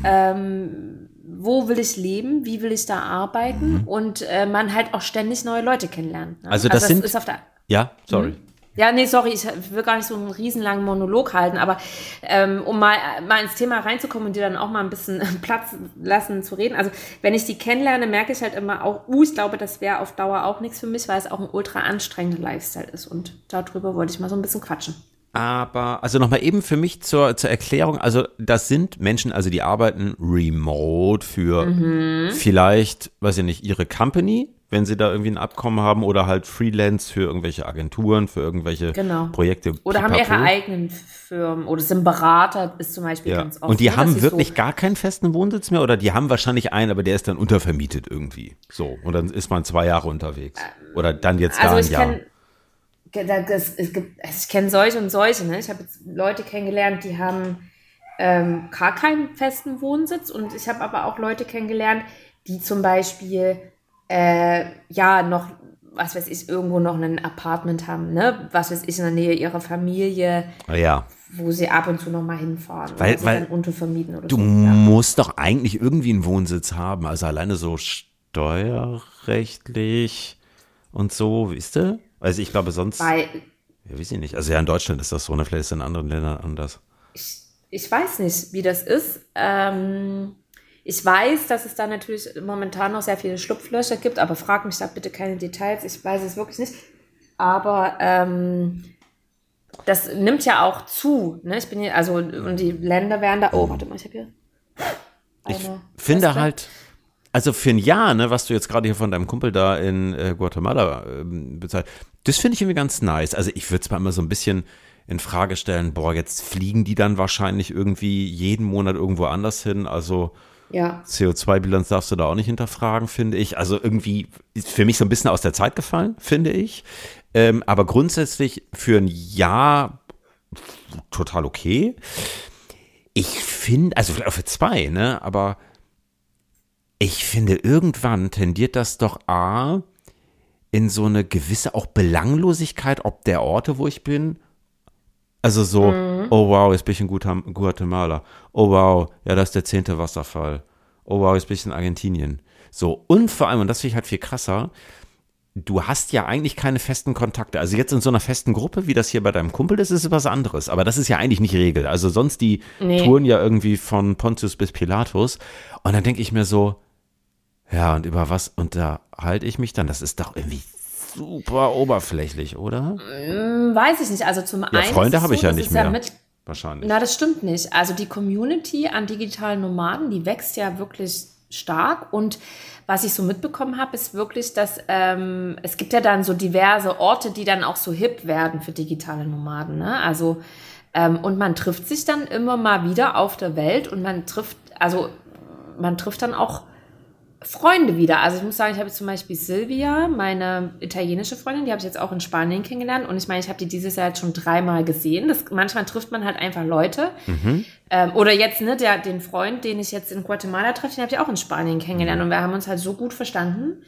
S3: Ähm, wo will ich leben? Wie will ich da arbeiten? Mhm. Und äh, man halt auch ständig neue Leute kennenlernt.
S2: Ne? Also das, also das sind, ja, sorry. Mhm.
S3: Ja, nee, sorry, ich will gar nicht so einen riesenlangen Monolog halten, aber ähm, um mal, mal ins Thema reinzukommen und dir dann auch mal ein bisschen Platz lassen zu reden. Also, wenn ich die kennenlerne, merke ich halt immer auch, uh, ich glaube, das wäre auf Dauer auch nichts für mich, weil es auch ein ultra anstrengender Lifestyle ist. Und darüber wollte ich mal so ein bisschen quatschen.
S2: Aber, also nochmal eben für mich zur, zur Erklärung, also das sind Menschen, also die arbeiten remote für mhm. vielleicht, weiß ich nicht, ihre Company, wenn sie da irgendwie ein Abkommen haben oder halt Freelance für irgendwelche Agenturen, für irgendwelche genau. Projekte.
S3: Oder haben ihre eigenen Firmen oder sind Berater, ist zum Beispiel
S2: ja. ganz oft. Und die ne, haben wirklich so gar keinen festen Wohnsitz mehr oder die haben wahrscheinlich einen, aber der ist dann untervermietet irgendwie. So. Und dann ist man zwei Jahre unterwegs. Oder dann jetzt also gar ein Jahr.
S3: Das, es gibt, also ich kenne solche und solche. Ne? Ich habe jetzt Leute kennengelernt, die haben ähm, gar keinen festen Wohnsitz und ich habe aber auch Leute kennengelernt, die zum Beispiel äh, ja noch, was weiß ich, irgendwo noch ein Apartment haben, ne? Was weiß ich, in der Nähe ihrer Familie.
S2: Ja.
S3: Wo sie ab und zu noch mal hinfahren.
S2: Weil,
S3: oder
S2: weil
S3: dann untervermieten oder
S2: du
S3: so.
S2: Musst doch eigentlich irgendwie einen Wohnsitz haben. Also alleine so steuerrechtlich und so, wisst ihr? Also ich glaube sonst,
S3: Weil
S2: ja, weiß ich nicht. Also ja, in Deutschland ist das so, ne? Vielleicht ist es in anderen Ländern anders.
S3: ich, ich weiß nicht, wie das ist. Ähm, ich weiß, dass es da natürlich momentan noch sehr viele Schlupflöcher gibt, aber frag mich da bitte keine Details. Ich weiß es wirklich nicht. Aber ähm, das nimmt ja auch zu. Ne? Ich bin hier, also, und die Länder werden da. Oh, warte mal, ich habe hier.
S2: Ich
S3: eine
S2: finde
S3: Weste.
S2: halt, also für ein Jahr, ne, was du jetzt gerade hier von deinem Kumpel da in äh, Guatemala ähm, bezahlt, das finde ich irgendwie ganz nice. Also ich würde zwar immer so ein bisschen in Frage stellen, boah, jetzt fliegen die dann wahrscheinlich irgendwie jeden Monat irgendwo anders hin. Also
S3: Ja.
S2: CO2-Bilanz darfst du da auch nicht hinterfragen, finde ich. Also irgendwie ist für mich so ein bisschen aus der Zeit gefallen, finde ich. Ähm, aber grundsätzlich für ein Jahr total okay. Ich finde, also vielleicht auch für zwei, ne? Aber ich finde, irgendwann tendiert das doch A in so eine gewisse auch Belanglosigkeit, ob der Orte, wo ich bin. Also so, oh wow, jetzt bin ich in Guatem- Guatemala. Oh wow, ja, das ist der zehnte Wasserfall. Oh wow, jetzt bin ich in Argentinien. So, und vor allem, und das finde ich halt viel krasser, du hast ja eigentlich keine festen Kontakte. Also jetzt in so einer festen Gruppe, wie das hier bei deinem Kumpel ist, ist was anderes. Aber das ist ja eigentlich nicht Regel. Also sonst die
S3: Nee.
S2: Touren ja irgendwie von Pontius bis Pilatus. Und dann denke ich mir so, ja, und über was unterhalte ich mich dann? Das ist doch irgendwie super oberflächlich, oder?
S3: Hm, Weiß ich nicht. Also zum
S2: Ja,
S3: einen.
S2: Freunde habe ich
S3: so,
S2: ja
S3: das
S2: nicht mehr.
S3: mit,
S2: Wahrscheinlich.
S3: Na, das stimmt nicht. Also die Community an digitalen Nomaden, die wächst ja wirklich stark. Und was ich so mitbekommen habe, ist wirklich, dass ähm, es gibt ja dann so diverse Orte, die dann auch so hip werden für digitale Nomaden. Ne? Also ähm, und man trifft sich dann immer mal wieder auf der Welt und man trifft, also man trifft dann auch Freunde wieder. Also ich muss sagen, ich habe jetzt zum Beispiel Silvia, meine italienische Freundin, die habe ich jetzt auch in Spanien kennengelernt. Und ich meine, ich habe die dieses Jahr jetzt schon dreimal gesehen. Das, manchmal trifft man halt einfach Leute. Ähm, oder jetzt, ne, der, den Freund, den ich jetzt in Guatemala treffe, den habe ich auch in Spanien kennengelernt. Und wir haben uns halt so gut verstanden,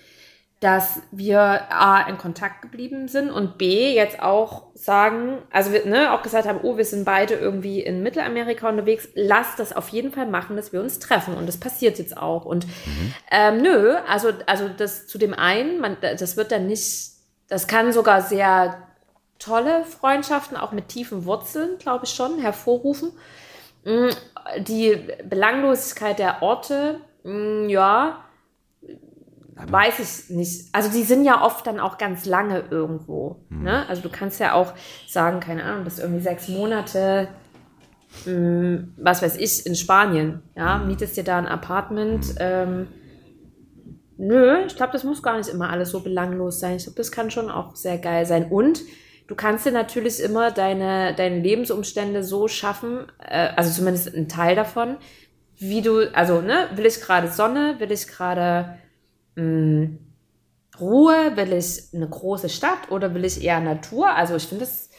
S3: dass wir A, in Kontakt geblieben sind und B, jetzt auch sagen, also wir ne, auch gesagt haben, oh, wir sind beide irgendwie in Mittelamerika unterwegs, lass das auf jeden Fall machen, dass wir uns treffen und das passiert jetzt auch. Und ähm, nö, also, also das zu dem einen, man, das wird dann nicht, das kann sogar sehr tolle Freundschaften, auch mit tiefen Wurzeln, glaube ich schon, hervorrufen. Mm, Die Belanglosigkeit der Orte, mm, ja, weiß ich nicht. Also die sind ja oft dann auch ganz lange irgendwo. Ne? Also du kannst ja auch sagen, keine Ahnung, das irgendwie sechs Monate, mh, was weiß ich, in Spanien. Ja, mietest dir da ein Apartment. Ähm, nö, ich glaube, das muss gar nicht immer alles so belanglos sein. Ich glaube, das kann schon auch sehr geil sein. Und du kannst dir natürlich immer deine, deine Lebensumstände so schaffen, äh, also zumindest ein Teil davon, wie du, also, ne, will ich gerade Sonne, will ich gerade mh, Ruhe, will ich eine große Stadt oder will ich eher Natur? Also ich finde das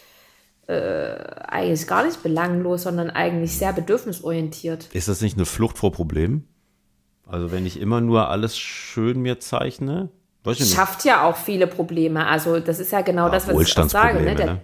S3: äh, eigentlich gar nicht belanglos, sondern eigentlich sehr bedürfnisorientiert.
S2: Ist das nicht eine Flucht vor Problemen? Also wenn ich immer nur alles schön mir zeichne.
S3: Schafft ja auch viele Probleme. Also das ist ja genau das, was ich auch sage. Ne? Der,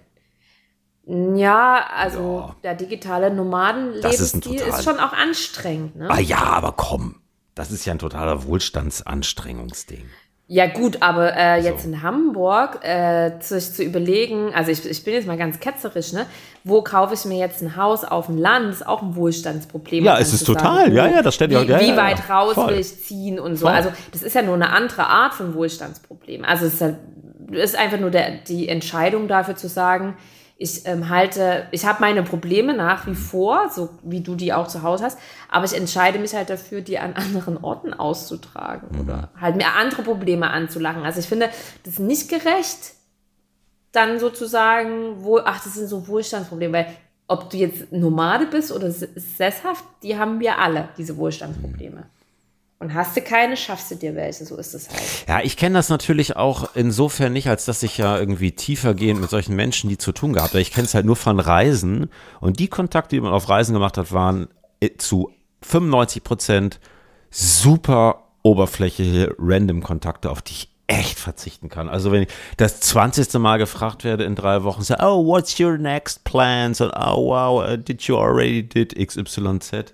S2: ne?
S3: Ja, also
S2: Ja.
S3: der digitale
S2: ist
S3: Nomadenlebensstil ist,
S2: total-
S3: schon auch anstrengend. Ne?
S2: Ah ja, aber komm. Das ist ja ein totaler Wohlstandsanstrengungsding.
S3: Ja gut, aber äh, jetzt
S2: So.
S3: in Hamburg äh, sich zu überlegen, also ich, ich bin jetzt mal ganz ketzerisch, ne? Wo kaufe ich mir jetzt ein Haus auf dem Land? Ist auch ein Wohlstandsproblem.
S2: Ja, es ist total. Ja, ja, das stellt ja-
S3: wie,
S2: ja,
S3: Wie
S2: ja, ja.
S3: weit raus
S2: Voll.
S3: will ich ziehen und so.
S2: Voll.
S3: Also das ist ja nur eine andere Art von Wohlstandsproblem. Also es ist, halt, ist einfach nur der, die Entscheidung dafür zu sagen, ich ähm, halte, ich habe meine Probleme nach wie vor, so wie du die auch zu Hause hast, aber ich entscheide mich halt dafür, die an anderen Orten auszutragen
S2: Mhm.
S3: oder halt mir andere Probleme anzulachen. Also ich finde das ist nicht gerecht, dann sozusagen, wo, ach, das sind so Wohlstandsprobleme, weil ob du jetzt Nomade bist oder sesshaft, die haben wir alle, diese Wohlstandsprobleme. Und hast du keine, schaffst du dir welche, so ist es halt.
S2: Ja, ich kenne das natürlich auch insofern nicht, als dass ich ja irgendwie tiefergehend mit solchen Menschen die zu tun gehabt habe. Ich kenne es halt nur von Reisen und die Kontakte, die man auf Reisen gemacht hat, waren äh, zu 95 Prozent super oberflächliche Random-Kontakte, auf die ich echt verzichten kann. Also wenn ich das 20. Mal gefragt werde in drei Wochen, so, oh, what's your next plans? Und oh, wow, uh, did you already did XYZ?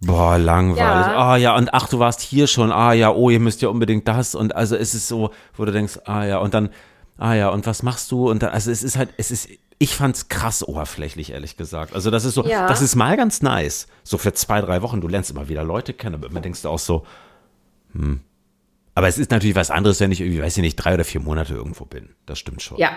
S2: Boah, langweilig. Ja. Ah ja, und ach, du warst hier schon. Ah ja, oh, ihr müsst ja unbedingt das. Und also es ist so, wo du denkst, ah ja, und dann, ah ja, und was machst du? Und dann, also es ist halt, es ist, ich fand's krass oberflächlich, ehrlich gesagt. Also das ist so, ja. das ist mal ganz nice. So für zwei, drei Wochen, du lernst immer wieder Leute kennen, aber immer denkst du auch so, hm. Aber es ist natürlich was anderes, wenn ich irgendwie, weiß ich nicht, drei oder vier Monate irgendwo bin. Das stimmt schon.
S3: Ja.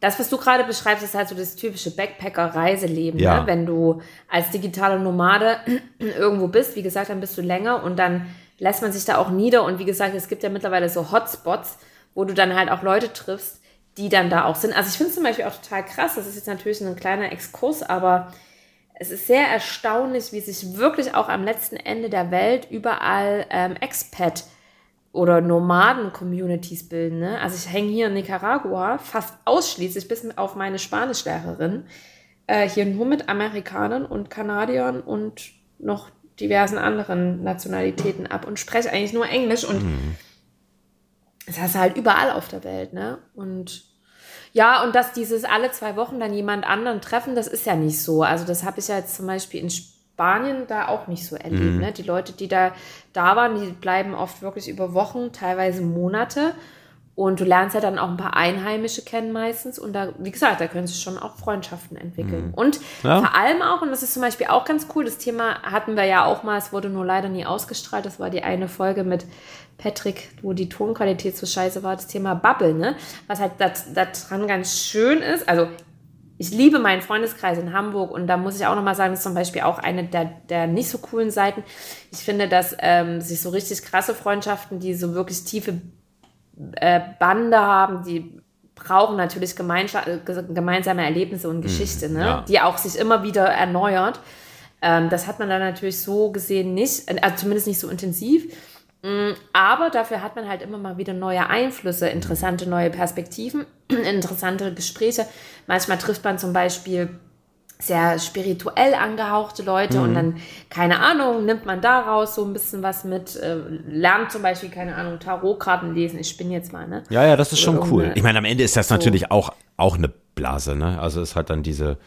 S3: Das, was du gerade beschreibst, ist halt so das typische Backpacker-Reiseleben. Ja. Ne? Wenn du als digitale Nomade irgendwo bist, wie gesagt, dann bist du länger und dann lässt man sich da auch nieder. Und wie gesagt, es gibt ja mittlerweile so Hotspots, wo du dann halt auch Leute triffst, die dann da auch sind. Also ich finde es zum Beispiel auch total krass, das ist jetzt natürlich ein kleiner Exkurs, aber es ist sehr erstaunlich, wie sich wirklich auch am letzten Ende der Welt überall ähm, Expat- oder Nomaden-Communities bilden. Ne? Also ich hänge hier in Nicaragua fast ausschließlich bis auf meine Spanischlehrerin äh, hier nur mit Amerikanern und Kanadiern und noch diversen anderen Nationalitäten ab und spreche eigentlich nur Englisch und mhm. das hast du halt überall auf der Welt, ne? Und ja, und dass dieses alle zwei Wochen dann jemand anderen treffen, das ist ja nicht so. Also das habe ich ja jetzt zum Beispiel in Spanien da auch nicht so erlebt. Mhm. Ne? Die Leute, die da da waren, die bleiben oft wirklich über Wochen, teilweise Monate. Und du lernst ja dann auch ein paar Einheimische kennen meistens. Und da, wie gesagt, da können sich schon auch Freundschaften entwickeln. Mhm. Und ja. vor allem auch, und das ist zum Beispiel auch ganz cool, das Thema hatten wir ja auch mal, es wurde nur leider nie ausgestrahlt. Das war die eine Folge mit Patrick, wo die Tonqualität so scheiße war, das Thema Bubble, ne? Was halt daran ganz schön ist. Also, ich liebe meinen Freundeskreis in Hamburg und da muss ich auch nochmal sagen, das ist zum Beispiel auch eine der, der nicht so coolen Seiten. Ich finde, dass ähm, sich so richtig krasse Freundschaften, die so wirklich tiefe äh, Bande haben, die brauchen natürlich gemeinsame Erlebnisse und mhm, Geschichte, ne? Ja. die auch sich immer wieder erneuert. Ähm, das hat man dann natürlich so gesehen nicht, also zumindest nicht so intensiv. Mm, aber dafür hat man halt immer mal wieder neue Einflüsse, interessante neue Perspektiven, interessante Gespräche. Manchmal trifft man zum Beispiel sehr spirituell angehauchte Leute mhm. und dann, keine Ahnung, nimmt man daraus so ein bisschen was mit, äh, lernt zum Beispiel, keine Ahnung, Tarotkarten lesen, ich spinne jetzt mal, ne?
S2: Ja, ja, das ist schon cool. Ich meine, am Ende ist das so. natürlich auch, auch eine Blase, ne? Also es hat dann diese,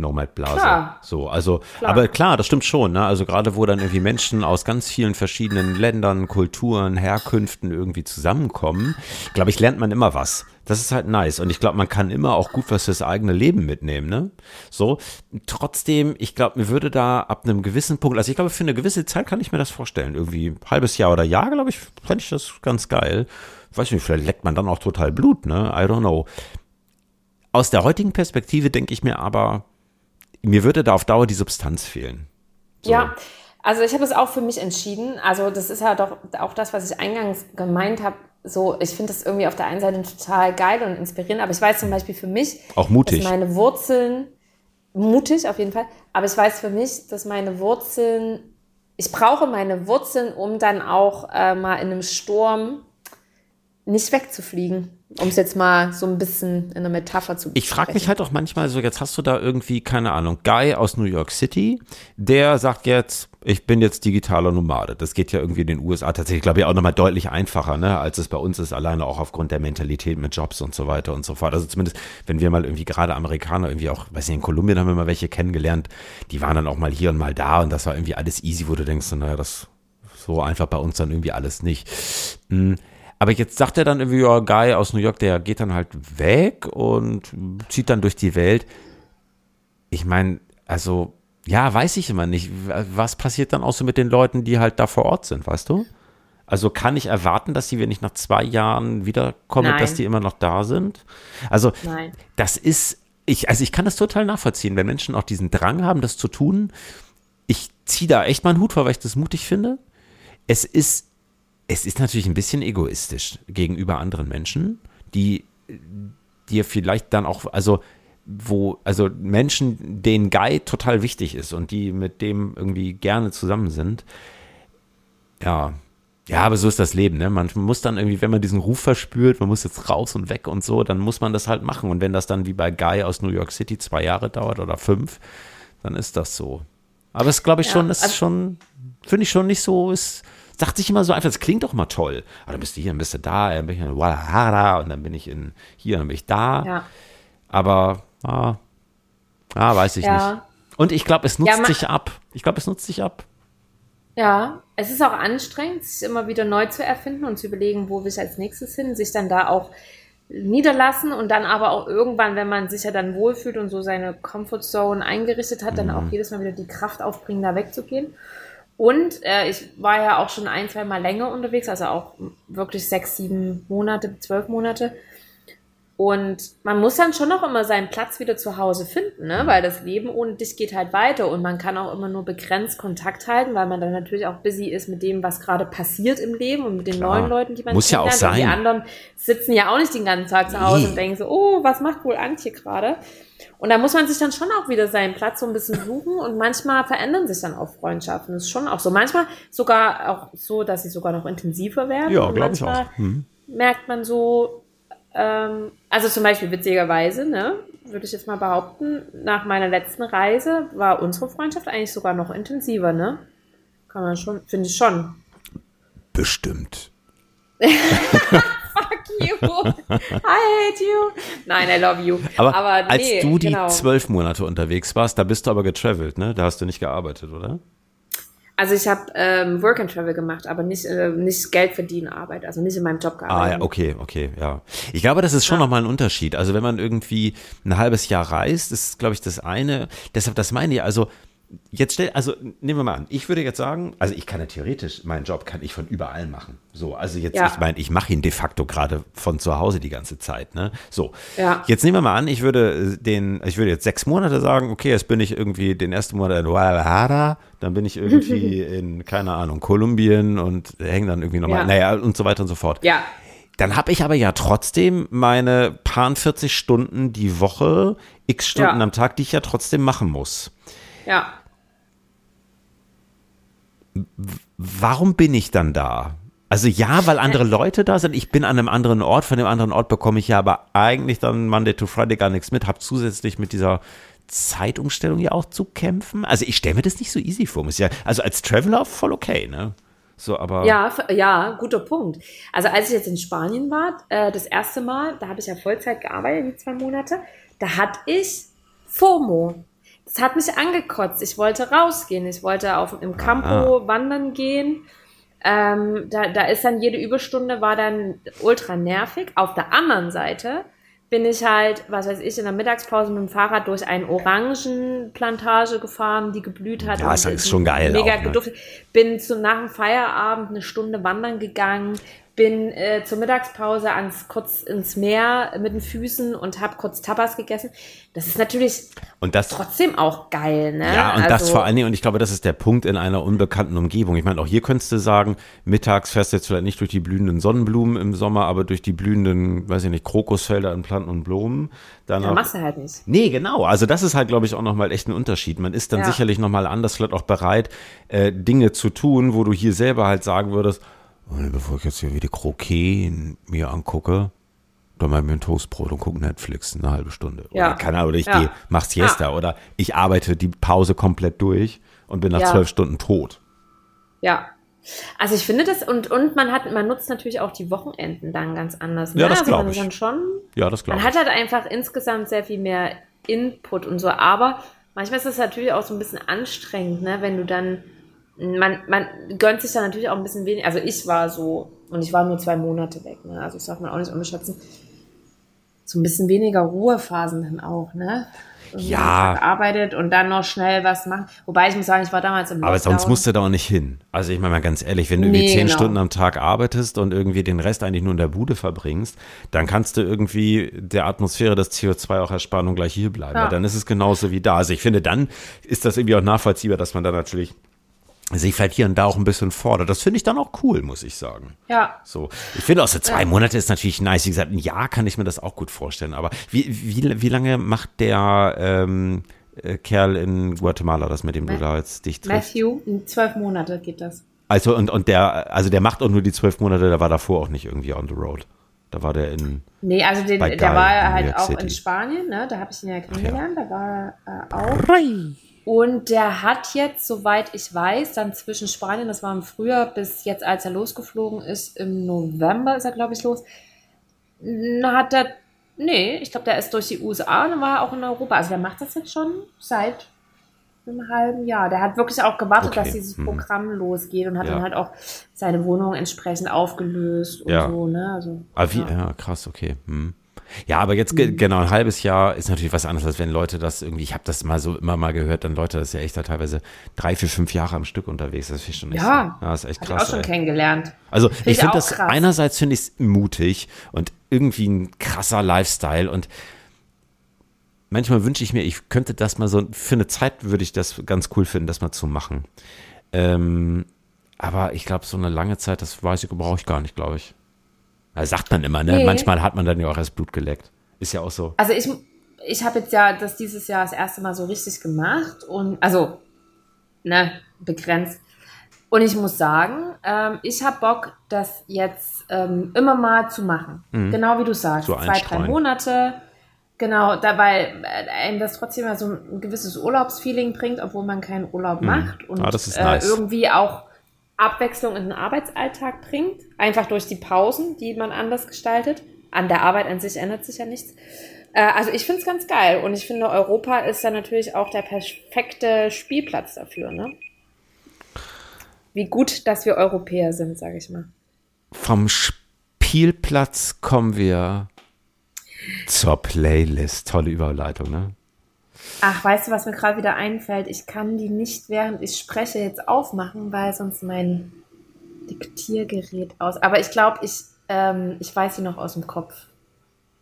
S2: Nomad-Blase. Klar. So, also, klar. aber klar, das stimmt schon, ne? Also gerade wo dann irgendwie Menschen aus ganz vielen verschiedenen Ländern, Kulturen, Herkünften irgendwie zusammenkommen, glaube ich, lernt man immer was. Das ist halt nice. Und ich glaube, man kann immer auch gut was fürs eigene Leben mitnehmen, ne? So. Trotzdem, ich glaube, mir würde da ab einem gewissen Punkt, also ich glaube, für eine gewisse Zeit kann ich mir das vorstellen. Irgendwie ein halbes Jahr oder Jahr, glaube ich, fände ich das ganz geil. Weiß nicht, vielleicht leckt man dann auch total Blut, ne? I don't know. Aus der heutigen Perspektive denke ich mir aber, mir würde da auf Dauer die Substanz fehlen.
S3: So. Ja, also ich habe es auch für mich entschieden. Also das ist ja doch auch das, was ich eingangs gemeint habe. So, ich finde das irgendwie auf der einen Seite total geil und inspirierend, aber ich weiß zum Beispiel für mich,
S2: auch mutig.
S3: dass meine Wurzeln, mutig auf jeden Fall, aber ich weiß für mich, dass meine Wurzeln, ich brauche meine Wurzeln, um dann auch äh, mal in einem Sturm nicht wegzufliegen. Um es jetzt mal so ein bisschen in einer Metapher zu
S2: Ich frage mich halt auch manchmal so, jetzt hast du da irgendwie, keine Ahnung, Guy aus New York City, der sagt jetzt, ich bin jetzt digitaler Nomade. Das geht ja irgendwie in den USA tatsächlich, glaube ich, auch nochmal deutlich einfacher, ne, als es bei uns ist, alleine auch aufgrund der Mentalität mit Jobs und so weiter und so fort. Also zumindest, wenn wir mal irgendwie gerade Amerikaner irgendwie auch, weiß nicht, in Kolumbien haben wir mal welche kennengelernt, die waren dann auch mal hier und mal da und das war irgendwie alles easy, wo du denkst, naja, das so einfach bei uns dann irgendwie alles nicht. Hm aber jetzt sagt er dann irgendwie, ja, Guy aus New York, der geht dann halt weg und zieht dann durch die Welt. Ich meine, also, ja, weiß ich immer nicht. Was passiert dann auch so mit den Leuten, die halt da vor Ort sind, weißt du? Also kann ich erwarten, dass die, wenn ich nach zwei Jahren wiederkomme, Nein. dass die immer noch da sind? Also, Nein. das ist, ich, also ich kann das total nachvollziehen, wenn Menschen auch diesen Drang haben, das zu tun. Ich ziehe da echt meinen Hut vor, weil ich das mutig finde. Es ist es ist natürlich ein bisschen egoistisch gegenüber anderen Menschen, die dir vielleicht dann auch, also wo, also Menschen, denen Guy total wichtig ist und die mit dem irgendwie gerne zusammen sind. Ja, ja, aber so ist das Leben, ne? Man muss dann irgendwie, wenn man diesen Ruf verspürt, man muss jetzt raus und weg und so, dann muss man das halt machen. Und wenn das dann wie bei Guy aus New York City zwei Jahre dauert oder fünf, dann ist das so. Aber es glaube ich ja, schon, ist also, schon, finde ich schon nicht so, ist sagt sich immer so einfach, das klingt doch mal toll. Aber dann bist du hier, dann bist du da, dann bin ich in Guadalajara und dann bin ich in hier, dann bin ich da. Ja. Aber, ah, ah weiß ich ja. nicht. Und ich glaube, es nutzt ja, sich ab. Ich glaube, es nutzt sich ab.
S3: Ja, es ist auch anstrengend, sich immer wieder neu zu erfinden und zu überlegen, wo will ich als nächstes hin, sich dann da auch niederlassen und dann aber auch irgendwann, wenn man sich ja dann wohlfühlt und so seine Comfortzone eingerichtet hat, dann auch mhm. jedes Mal wieder die Kraft aufbringen, da wegzugehen. Und äh, ich war ja auch schon ein, zwei Mal länger unterwegs, also auch wirklich sechs, sieben Monate, zwölf Monate. Und man muss dann schon noch immer seinen Platz wieder zu Hause finden, ne? weil das Leben ohne dich geht halt weiter und man kann auch immer nur begrenzt Kontakt halten, weil man dann natürlich auch busy ist mit dem, was gerade passiert im Leben und mit den Klar. neuen Leuten, die man
S2: Muss ja auch sein. Und
S3: die anderen sitzen ja auch nicht den ganzen Tag zu Hause nee. und denken so, oh, was macht wohl Antje gerade? Und da muss man sich dann schon auch wieder seinen Platz so ein bisschen suchen und manchmal verändern sich dann auch Freundschaften. Das ist schon auch so. Manchmal sogar auch so, dass sie sogar noch intensiver werden.
S2: Ja, glaube ich auch. Hm.
S3: Merkt man so, ähm, also zum Beispiel witzigerweise, ne, würde ich jetzt mal behaupten, nach meiner letzten Reise war unsere Freundschaft eigentlich sogar noch intensiver, ne? Kann man schon, finde ich schon.
S2: Bestimmt.
S3: Fuck you. I hate you. Nein, I love you.
S2: Aber, aber nee, als du die genau. zwölf Monate unterwegs warst, da bist du aber getravelt, ne? Da hast du nicht gearbeitet, oder?
S3: Also ich habe ähm, Work and Travel gemacht, aber nicht, äh, nicht Geld verdienen Arbeit, also nicht in meinem Job gearbeitet.
S2: Ah ja, okay, okay, ja. Ich glaube, das ist schon ja. nochmal ein Unterschied. Also wenn man irgendwie ein halbes Jahr reist, ist, glaube ich, das eine. Deshalb, das meine ich, also Jetzt stell, also nehmen wir mal an, ich würde jetzt sagen, also ich kann ja theoretisch, meinen Job kann ich von überall machen. So, also jetzt, ja. ich meine, ich mache ihn de facto gerade von zu Hause die ganze Zeit, ne? So. Ja. Jetzt nehmen wir mal an, ich würde den, ich würde jetzt sechs Monate sagen, okay, jetzt bin ich irgendwie den ersten Monat in Guadalajara, dann bin ich irgendwie in, keine Ahnung, Kolumbien und hänge dann irgendwie nochmal, ja. naja, und so weiter und so fort.
S3: Ja.
S2: Dann habe ich aber ja trotzdem meine paar 40 Stunden die Woche, x Stunden ja. am Tag, die ich ja trotzdem machen muss.
S3: Ja.
S2: Warum bin ich dann da? Also ja, weil andere Leute da sind. Ich bin an einem anderen Ort. Von dem anderen Ort bekomme ich ja aber eigentlich dann Monday to Friday gar nichts mit. Habe zusätzlich mit dieser Zeitumstellung ja auch zu kämpfen. Also ich stelle mir das nicht so easy vor. Ist ja, also als Traveler voll okay, ne? So, aber
S3: ja, ja, guter Punkt. Also als ich jetzt in Spanien war, äh, das erste Mal, da habe ich ja Vollzeit gearbeitet, die zwei Monate, da hatte ich FOMO es hat mich angekotzt. Ich wollte rausgehen. Ich wollte auf, im Campo ah. wandern gehen. Ähm, da, da ist dann jede Überstunde war dann ultra nervig. Auf der anderen Seite bin ich halt, was weiß ich, in der Mittagspause mit dem Fahrrad durch eine Orangenplantage gefahren, die geblüht hat.
S2: Ja, das ist schon geil.
S3: Mega auch, ne? geduftet. Bin zu, nach dem Feierabend eine Stunde wandern gegangen, bin äh, zur Mittagspause ans, kurz ins Meer mit den Füßen und habe kurz Tapas gegessen. Das ist natürlich
S2: und das,
S3: trotzdem auch geil, ne?
S2: Ja, und also, das vor allen Dingen, und ich glaube, das ist der Punkt in einer unbekannten Umgebung. Ich meine, auch hier könntest du sagen, mittags fährst du jetzt vielleicht nicht durch die blühenden Sonnenblumen im Sommer, aber durch die blühenden, weiß ich nicht, Krokusfelder in Planten und Blumen.
S3: Dann ja, machst du halt nicht.
S2: Nee, genau. Also das ist halt, glaube ich, auch nochmal echt ein Unterschied. Man ist dann ja. sicherlich nochmal anders, vielleicht auch bereit, äh, Dinge zu tun, wo du hier selber halt sagen würdest, und bevor ich jetzt hier wieder Kroket mir angucke, dann mal mir ein Toastbrot und gucke Netflix eine halbe Stunde. Ja. Oder Ahnung, oder ich ja. gehe, mach Siesta ja. oder ich arbeite die Pause komplett durch und bin nach ja. zwölf Stunden tot.
S3: Ja. Also ich finde das und, und man hat, man nutzt natürlich auch die Wochenenden dann ganz anders.
S2: Ne? Ja, das
S3: also
S2: glaube ich.
S3: Dann schon,
S2: ja, das glaube
S3: ich. Man hat halt einfach insgesamt sehr viel mehr Input und so, aber manchmal ist es natürlich auch so ein bisschen anstrengend, ne, wenn du dann man, man gönnt sich da natürlich auch ein bisschen weniger. Also ich war so, und ich war nur zwei Monate weg, ne? Also das darf man auch nicht unterschätzen. So ein bisschen weniger Ruhephasen dann auch, ne?
S2: ja.
S3: gearbeitet und dann noch schnell was machen. Wobei ich muss sagen, ich war damals im
S2: Aber Lockdown. sonst musst du da auch nicht hin. Also ich meine mal ganz ehrlich, wenn du nee, irgendwie zehn genau. Stunden am Tag arbeitest und irgendwie den Rest eigentlich nur in der Bude verbringst, dann kannst du irgendwie der Atmosphäre das CO2 auch ersparen und gleich hier bleiben. Ja. Dann ist es genauso wie da. Also ich finde, dann ist das irgendwie auch nachvollziehbar, dass man da natürlich sich vielleicht hier und da auch ein bisschen fordert. Das finde ich dann auch cool, muss ich sagen.
S3: Ja.
S2: So, ich finde auch so zwei ja. Monate ist natürlich nice. Wie gesagt, ein Jahr kann ich mir das auch gut vorstellen. Aber wie, wie, wie lange macht der ähm, äh, Kerl in Guatemala das, mit dem du da jetzt dich triffst?
S3: Matthew, in zwölf Monate geht das.
S2: Also, und, und der, also der macht auch nur die zwölf Monate, der war davor auch nicht irgendwie on the road. Da war der in.
S3: Nee, also den, der war halt auch City. in Spanien, ne? Da habe ich ihn ja kennengelernt. Ja. Da war er äh, auch. Und der hat jetzt, soweit ich weiß, dann zwischen Spanien, das war im Frühjahr, bis jetzt, als er losgeflogen ist, im November ist er, glaube ich, los, hat er, nee, ich glaube, der ist durch die USA und dann war er auch in Europa. Also der macht das jetzt schon seit einem halben Jahr. Der hat wirklich auch gewartet, okay. dass dieses hm. Programm hm. losgeht und hat ja. dann halt auch seine Wohnung entsprechend aufgelöst und
S2: ja.
S3: so, ne? Also,
S2: ah, wie, ja. ja krass, okay. Hm. Ja, aber jetzt mhm. genau ein halbes Jahr ist natürlich was anderes, als wenn Leute das irgendwie, ich habe das mal so immer mal gehört, dann Leute, das ist ja echt da teilweise drei, vier, fünf Jahre am Stück unterwegs. Das finde ich schon echt,
S3: ja,
S2: ja, das ist echt krass.
S3: Ich auch schon ey. kennengelernt.
S2: Also find ich finde das krass. einerseits finde ich es mutig und irgendwie ein krasser Lifestyle und manchmal wünsche ich mir, ich könnte das mal so, für eine Zeit würde ich das ganz cool finden, das mal zu machen. Ähm, aber ich glaube, so eine lange Zeit, das weiß ich, brauche ich gar nicht, glaube ich. Das sagt man immer, ne? Nee. Manchmal hat man dann ja auch erst Blut geleckt. Ist ja auch so.
S3: Also ich, ich habe jetzt ja das dieses Jahr das erste Mal so richtig gemacht und also, ne, begrenzt. Und ich muss sagen, ähm, ich habe Bock, das jetzt ähm, immer mal zu machen. Mhm. Genau wie du sagst. So Zwei, drei Monate. Genau, dabei äh, einem das trotzdem mal so ein gewisses Urlaubsfeeling bringt, obwohl man keinen Urlaub mhm. macht. Und
S2: ah, das ist nice.
S3: äh, irgendwie auch Abwechslung in den Arbeitsalltag bringt, einfach durch die Pausen, die man anders gestaltet. An der Arbeit an sich ändert sich ja nichts. Äh, also ich finde es ganz geil und ich finde, Europa ist ja natürlich auch der perfekte Spielplatz dafür. Ne? Wie gut, dass wir Europäer sind, sage ich mal.
S2: Vom Spielplatz kommen wir zur Playlist. Tolle Überleitung, ne?
S3: Ach, weißt du, was mir gerade wieder einfällt? Ich kann die nicht, während ich spreche, jetzt aufmachen, weil sonst mein Diktiergerät aus. Aber ich glaube, ich, ähm, ich weiß sie noch aus dem Kopf.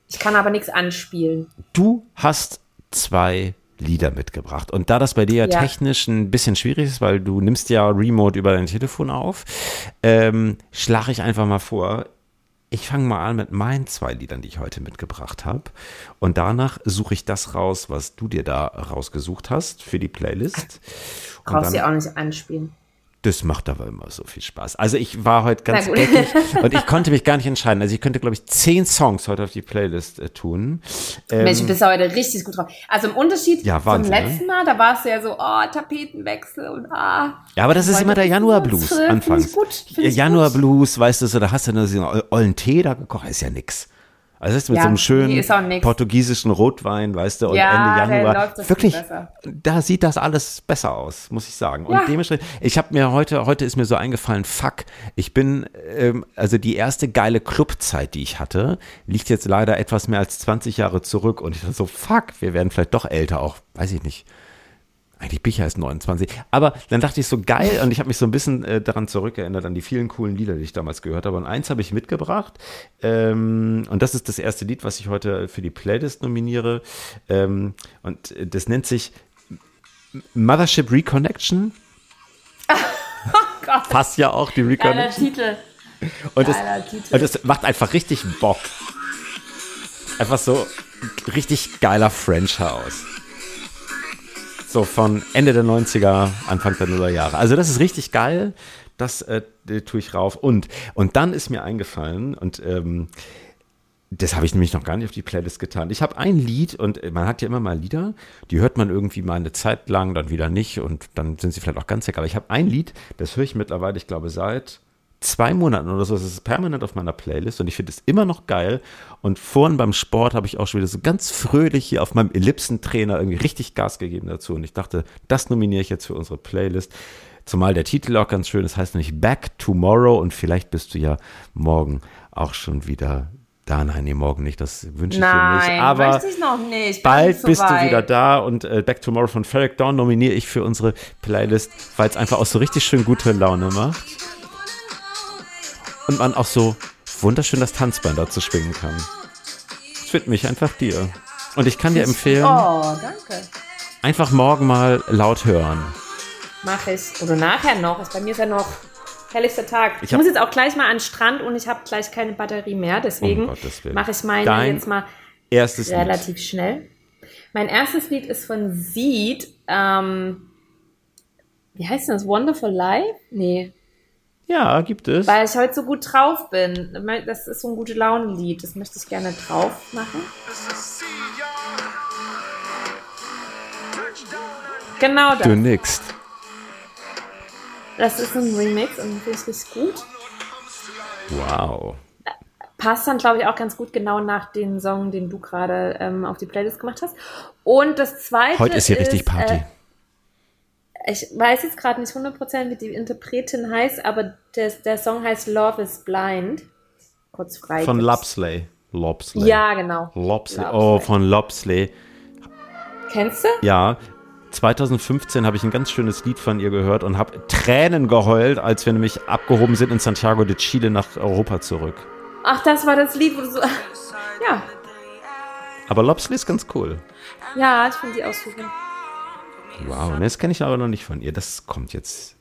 S3: Ich kann aber nichts anspielen.
S2: Du hast zwei Lieder mitgebracht. Und da das bei dir ja. technisch ein bisschen schwierig ist, weil du nimmst ja Remote über dein Telefon auf, ähm, schlage ich einfach mal vor, ich fange mal an mit meinen zwei Liedern, die ich heute mitgebracht habe. Und danach suche ich das raus, was du dir da rausgesucht hast für die Playlist.
S3: Brauchst du auch nicht anspielen.
S2: Das macht aber immer so viel Spaß. Also ich war heute ganz eckig und ich konnte mich gar nicht entscheiden. Also ich könnte, glaube ich, zehn Songs heute auf die Playlist äh, tun.
S3: Ähm, Mensch, du bist heute richtig gut drauf. Also im Unterschied ja, Wahnsinn, zum ne? letzten Mal, da warst du ja so, oh, Tapetenwechsel und ah.
S2: Ja, aber das ist immer der Januar-Blues anfangs. Januar-Blues, weißt du, so, da hast du nur so einen ollen Tee da gekocht, ist ja nix. Also das ist mit ja, so einem schönen portugiesischen Rotwein, weißt du, und
S3: ja,
S2: Ende Januar. Wirklich, da sieht das alles besser aus, muss ich sagen. Und ja. dementsprechend, ich habe mir heute, heute ist mir so eingefallen, fuck, ich bin, ähm, also die erste geile Clubzeit, die ich hatte, liegt jetzt leider etwas mehr als 20 Jahre zurück. Und ich dachte so, fuck, wir werden vielleicht doch älter, auch, weiß ich nicht. Eigentlich bin ich erst 29. Aber dann dachte ich so geil und ich habe mich so ein bisschen äh, daran zurückerinnert, an die vielen coolen Lieder, die ich damals gehört habe. Und eins habe ich mitgebracht. Ähm, und das ist das erste Lied, was ich heute für die Playlist nominiere. Ähm, und äh, das nennt sich Mothership Reconnection.
S3: oh.
S2: Passt ja auch die Reconnection.
S3: Titel.
S2: Und das, Titel. und das macht einfach richtig Bock. Einfach so richtig geiler French House. So von Ende der 90er, Anfang der Nuller Jahre. Also das ist richtig geil. Das äh, tue ich rauf. Und, und dann ist mir eingefallen, und ähm, das habe ich nämlich noch gar nicht auf die Playlist getan. Ich habe ein Lied und man hat ja immer mal Lieder, die hört man irgendwie mal eine Zeit lang, dann wieder nicht und dann sind sie vielleicht auch ganz weg. Aber ich habe ein Lied, das höre ich mittlerweile, ich glaube, seit zwei Monaten oder so. Das ist permanent auf meiner Playlist und ich finde es immer noch geil. Und vorhin beim Sport habe ich auch schon wieder so ganz fröhlich hier auf meinem Ellipsentrainer irgendwie richtig Gas gegeben dazu. Und ich dachte, das nominiere ich jetzt für unsere Playlist. Zumal der Titel auch ganz schön ist, heißt nämlich Back Tomorrow und vielleicht bist du ja morgen auch schon wieder da. Nein, nee, morgen nicht, das wünsche ich Nein, dir nicht. Aber
S3: ich noch nicht.
S2: bald
S3: so
S2: bist weit. du wieder da und äh, Back Tomorrow von Ferric Dawn nominiere ich für unsere Playlist, weil es einfach auch so richtig schön gute Laune macht und man auch so wunderschön das Tanzbein dazu schwingen kann. Das widme mich einfach dir. Und ich kann dir empfehlen,
S3: oh, danke.
S2: einfach morgen mal laut hören.
S3: Mach ich. Oder nachher noch. Ist bei mir ist ja noch herrlichster Tag. Ich, ich muss jetzt auch gleich mal an den Strand und ich habe gleich keine Batterie mehr. Deswegen mache ich meine Dein jetzt mal relativ Lied. schnell. Mein erstes Lied ist von Seed. Ähm, wie heißt das? Wonderful Life? Nee.
S2: Ja, gibt es.
S3: Weil ich heute so gut drauf bin. Das ist so ein gute Laune-Lied. Das möchte ich gerne drauf machen. Genau das.
S2: Du nix.
S3: Das ist ein Remix und finde ich richtig gut.
S2: Wow.
S3: Passt dann, glaube ich, auch ganz gut genau nach dem Song, den du gerade ähm, auf die Playlist gemacht hast. Und das zweite.
S2: Heute ist hier richtig Party.
S3: Äh, ich weiß jetzt gerade nicht 100% wie die Interpretin heißt, aber der, der Song heißt Love is Blind. Kurz frei.
S2: Von Lopsley. Lopsley.
S3: Ja, genau.
S2: Lopsley. Oh, von Lopsley.
S3: Kennst du?
S2: Ja. 2015 habe ich ein ganz schönes Lied von ihr gehört und habe Tränen geheult, als wir nämlich abgehoben sind in Santiago de Chile nach Europa zurück.
S3: Ach, das war das Lied, wo du so. Ja.
S2: Aber Lopsley ist ganz cool.
S3: Ja, ich finde die auch super.
S2: Wow, ne, das kenne ich aber noch nicht von ihr. Das kommt jetzt.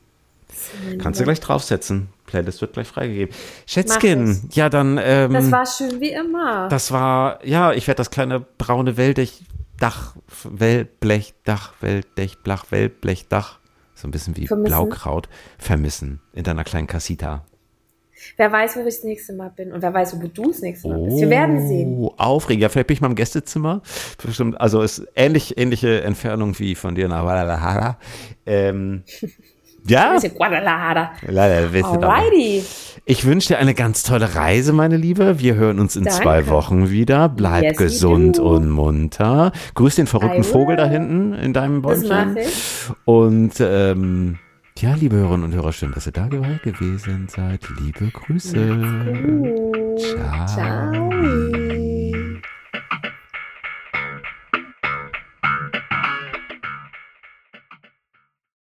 S2: Kannst du gleich draufsetzen. Playlist wird gleich freigegeben. Schätzchen, ja dann. Ähm,
S3: das war schön wie immer.
S2: Das war, ja, ich werde das kleine braune Welldech, Dach, Wellblech, Dach, Welldech, Blach, Wellblech, Dach, so ein bisschen wie vermissen. Blaukraut, vermissen in deiner kleinen Casita.
S3: Wer weiß, wo ich das nächste Mal bin und wer weiß, wo du das nächste Mal bist. Wir werden sehen.
S2: Oh, aufregend. Ja, vielleicht bin ich mal im Gästezimmer. Bestimmt, also ist ähnlich, ähnliche Entfernung wie von dir nach Guadalajara. Ähm, ja.
S3: Guadalajara.
S2: Alrighty. Ich wünsche dir eine ganz tolle Reise, meine Liebe. Wir hören uns in Danke. zwei Wochen wieder. Bleib yes, gesund und munter. Grüß den verrückten Vogel da hinten in deinem Bäumchen. Und ähm, ja, liebe Hörerinnen und Hörer, schön, dass ihr da gewesen seid. Liebe Grüße. Ciao. Ciao.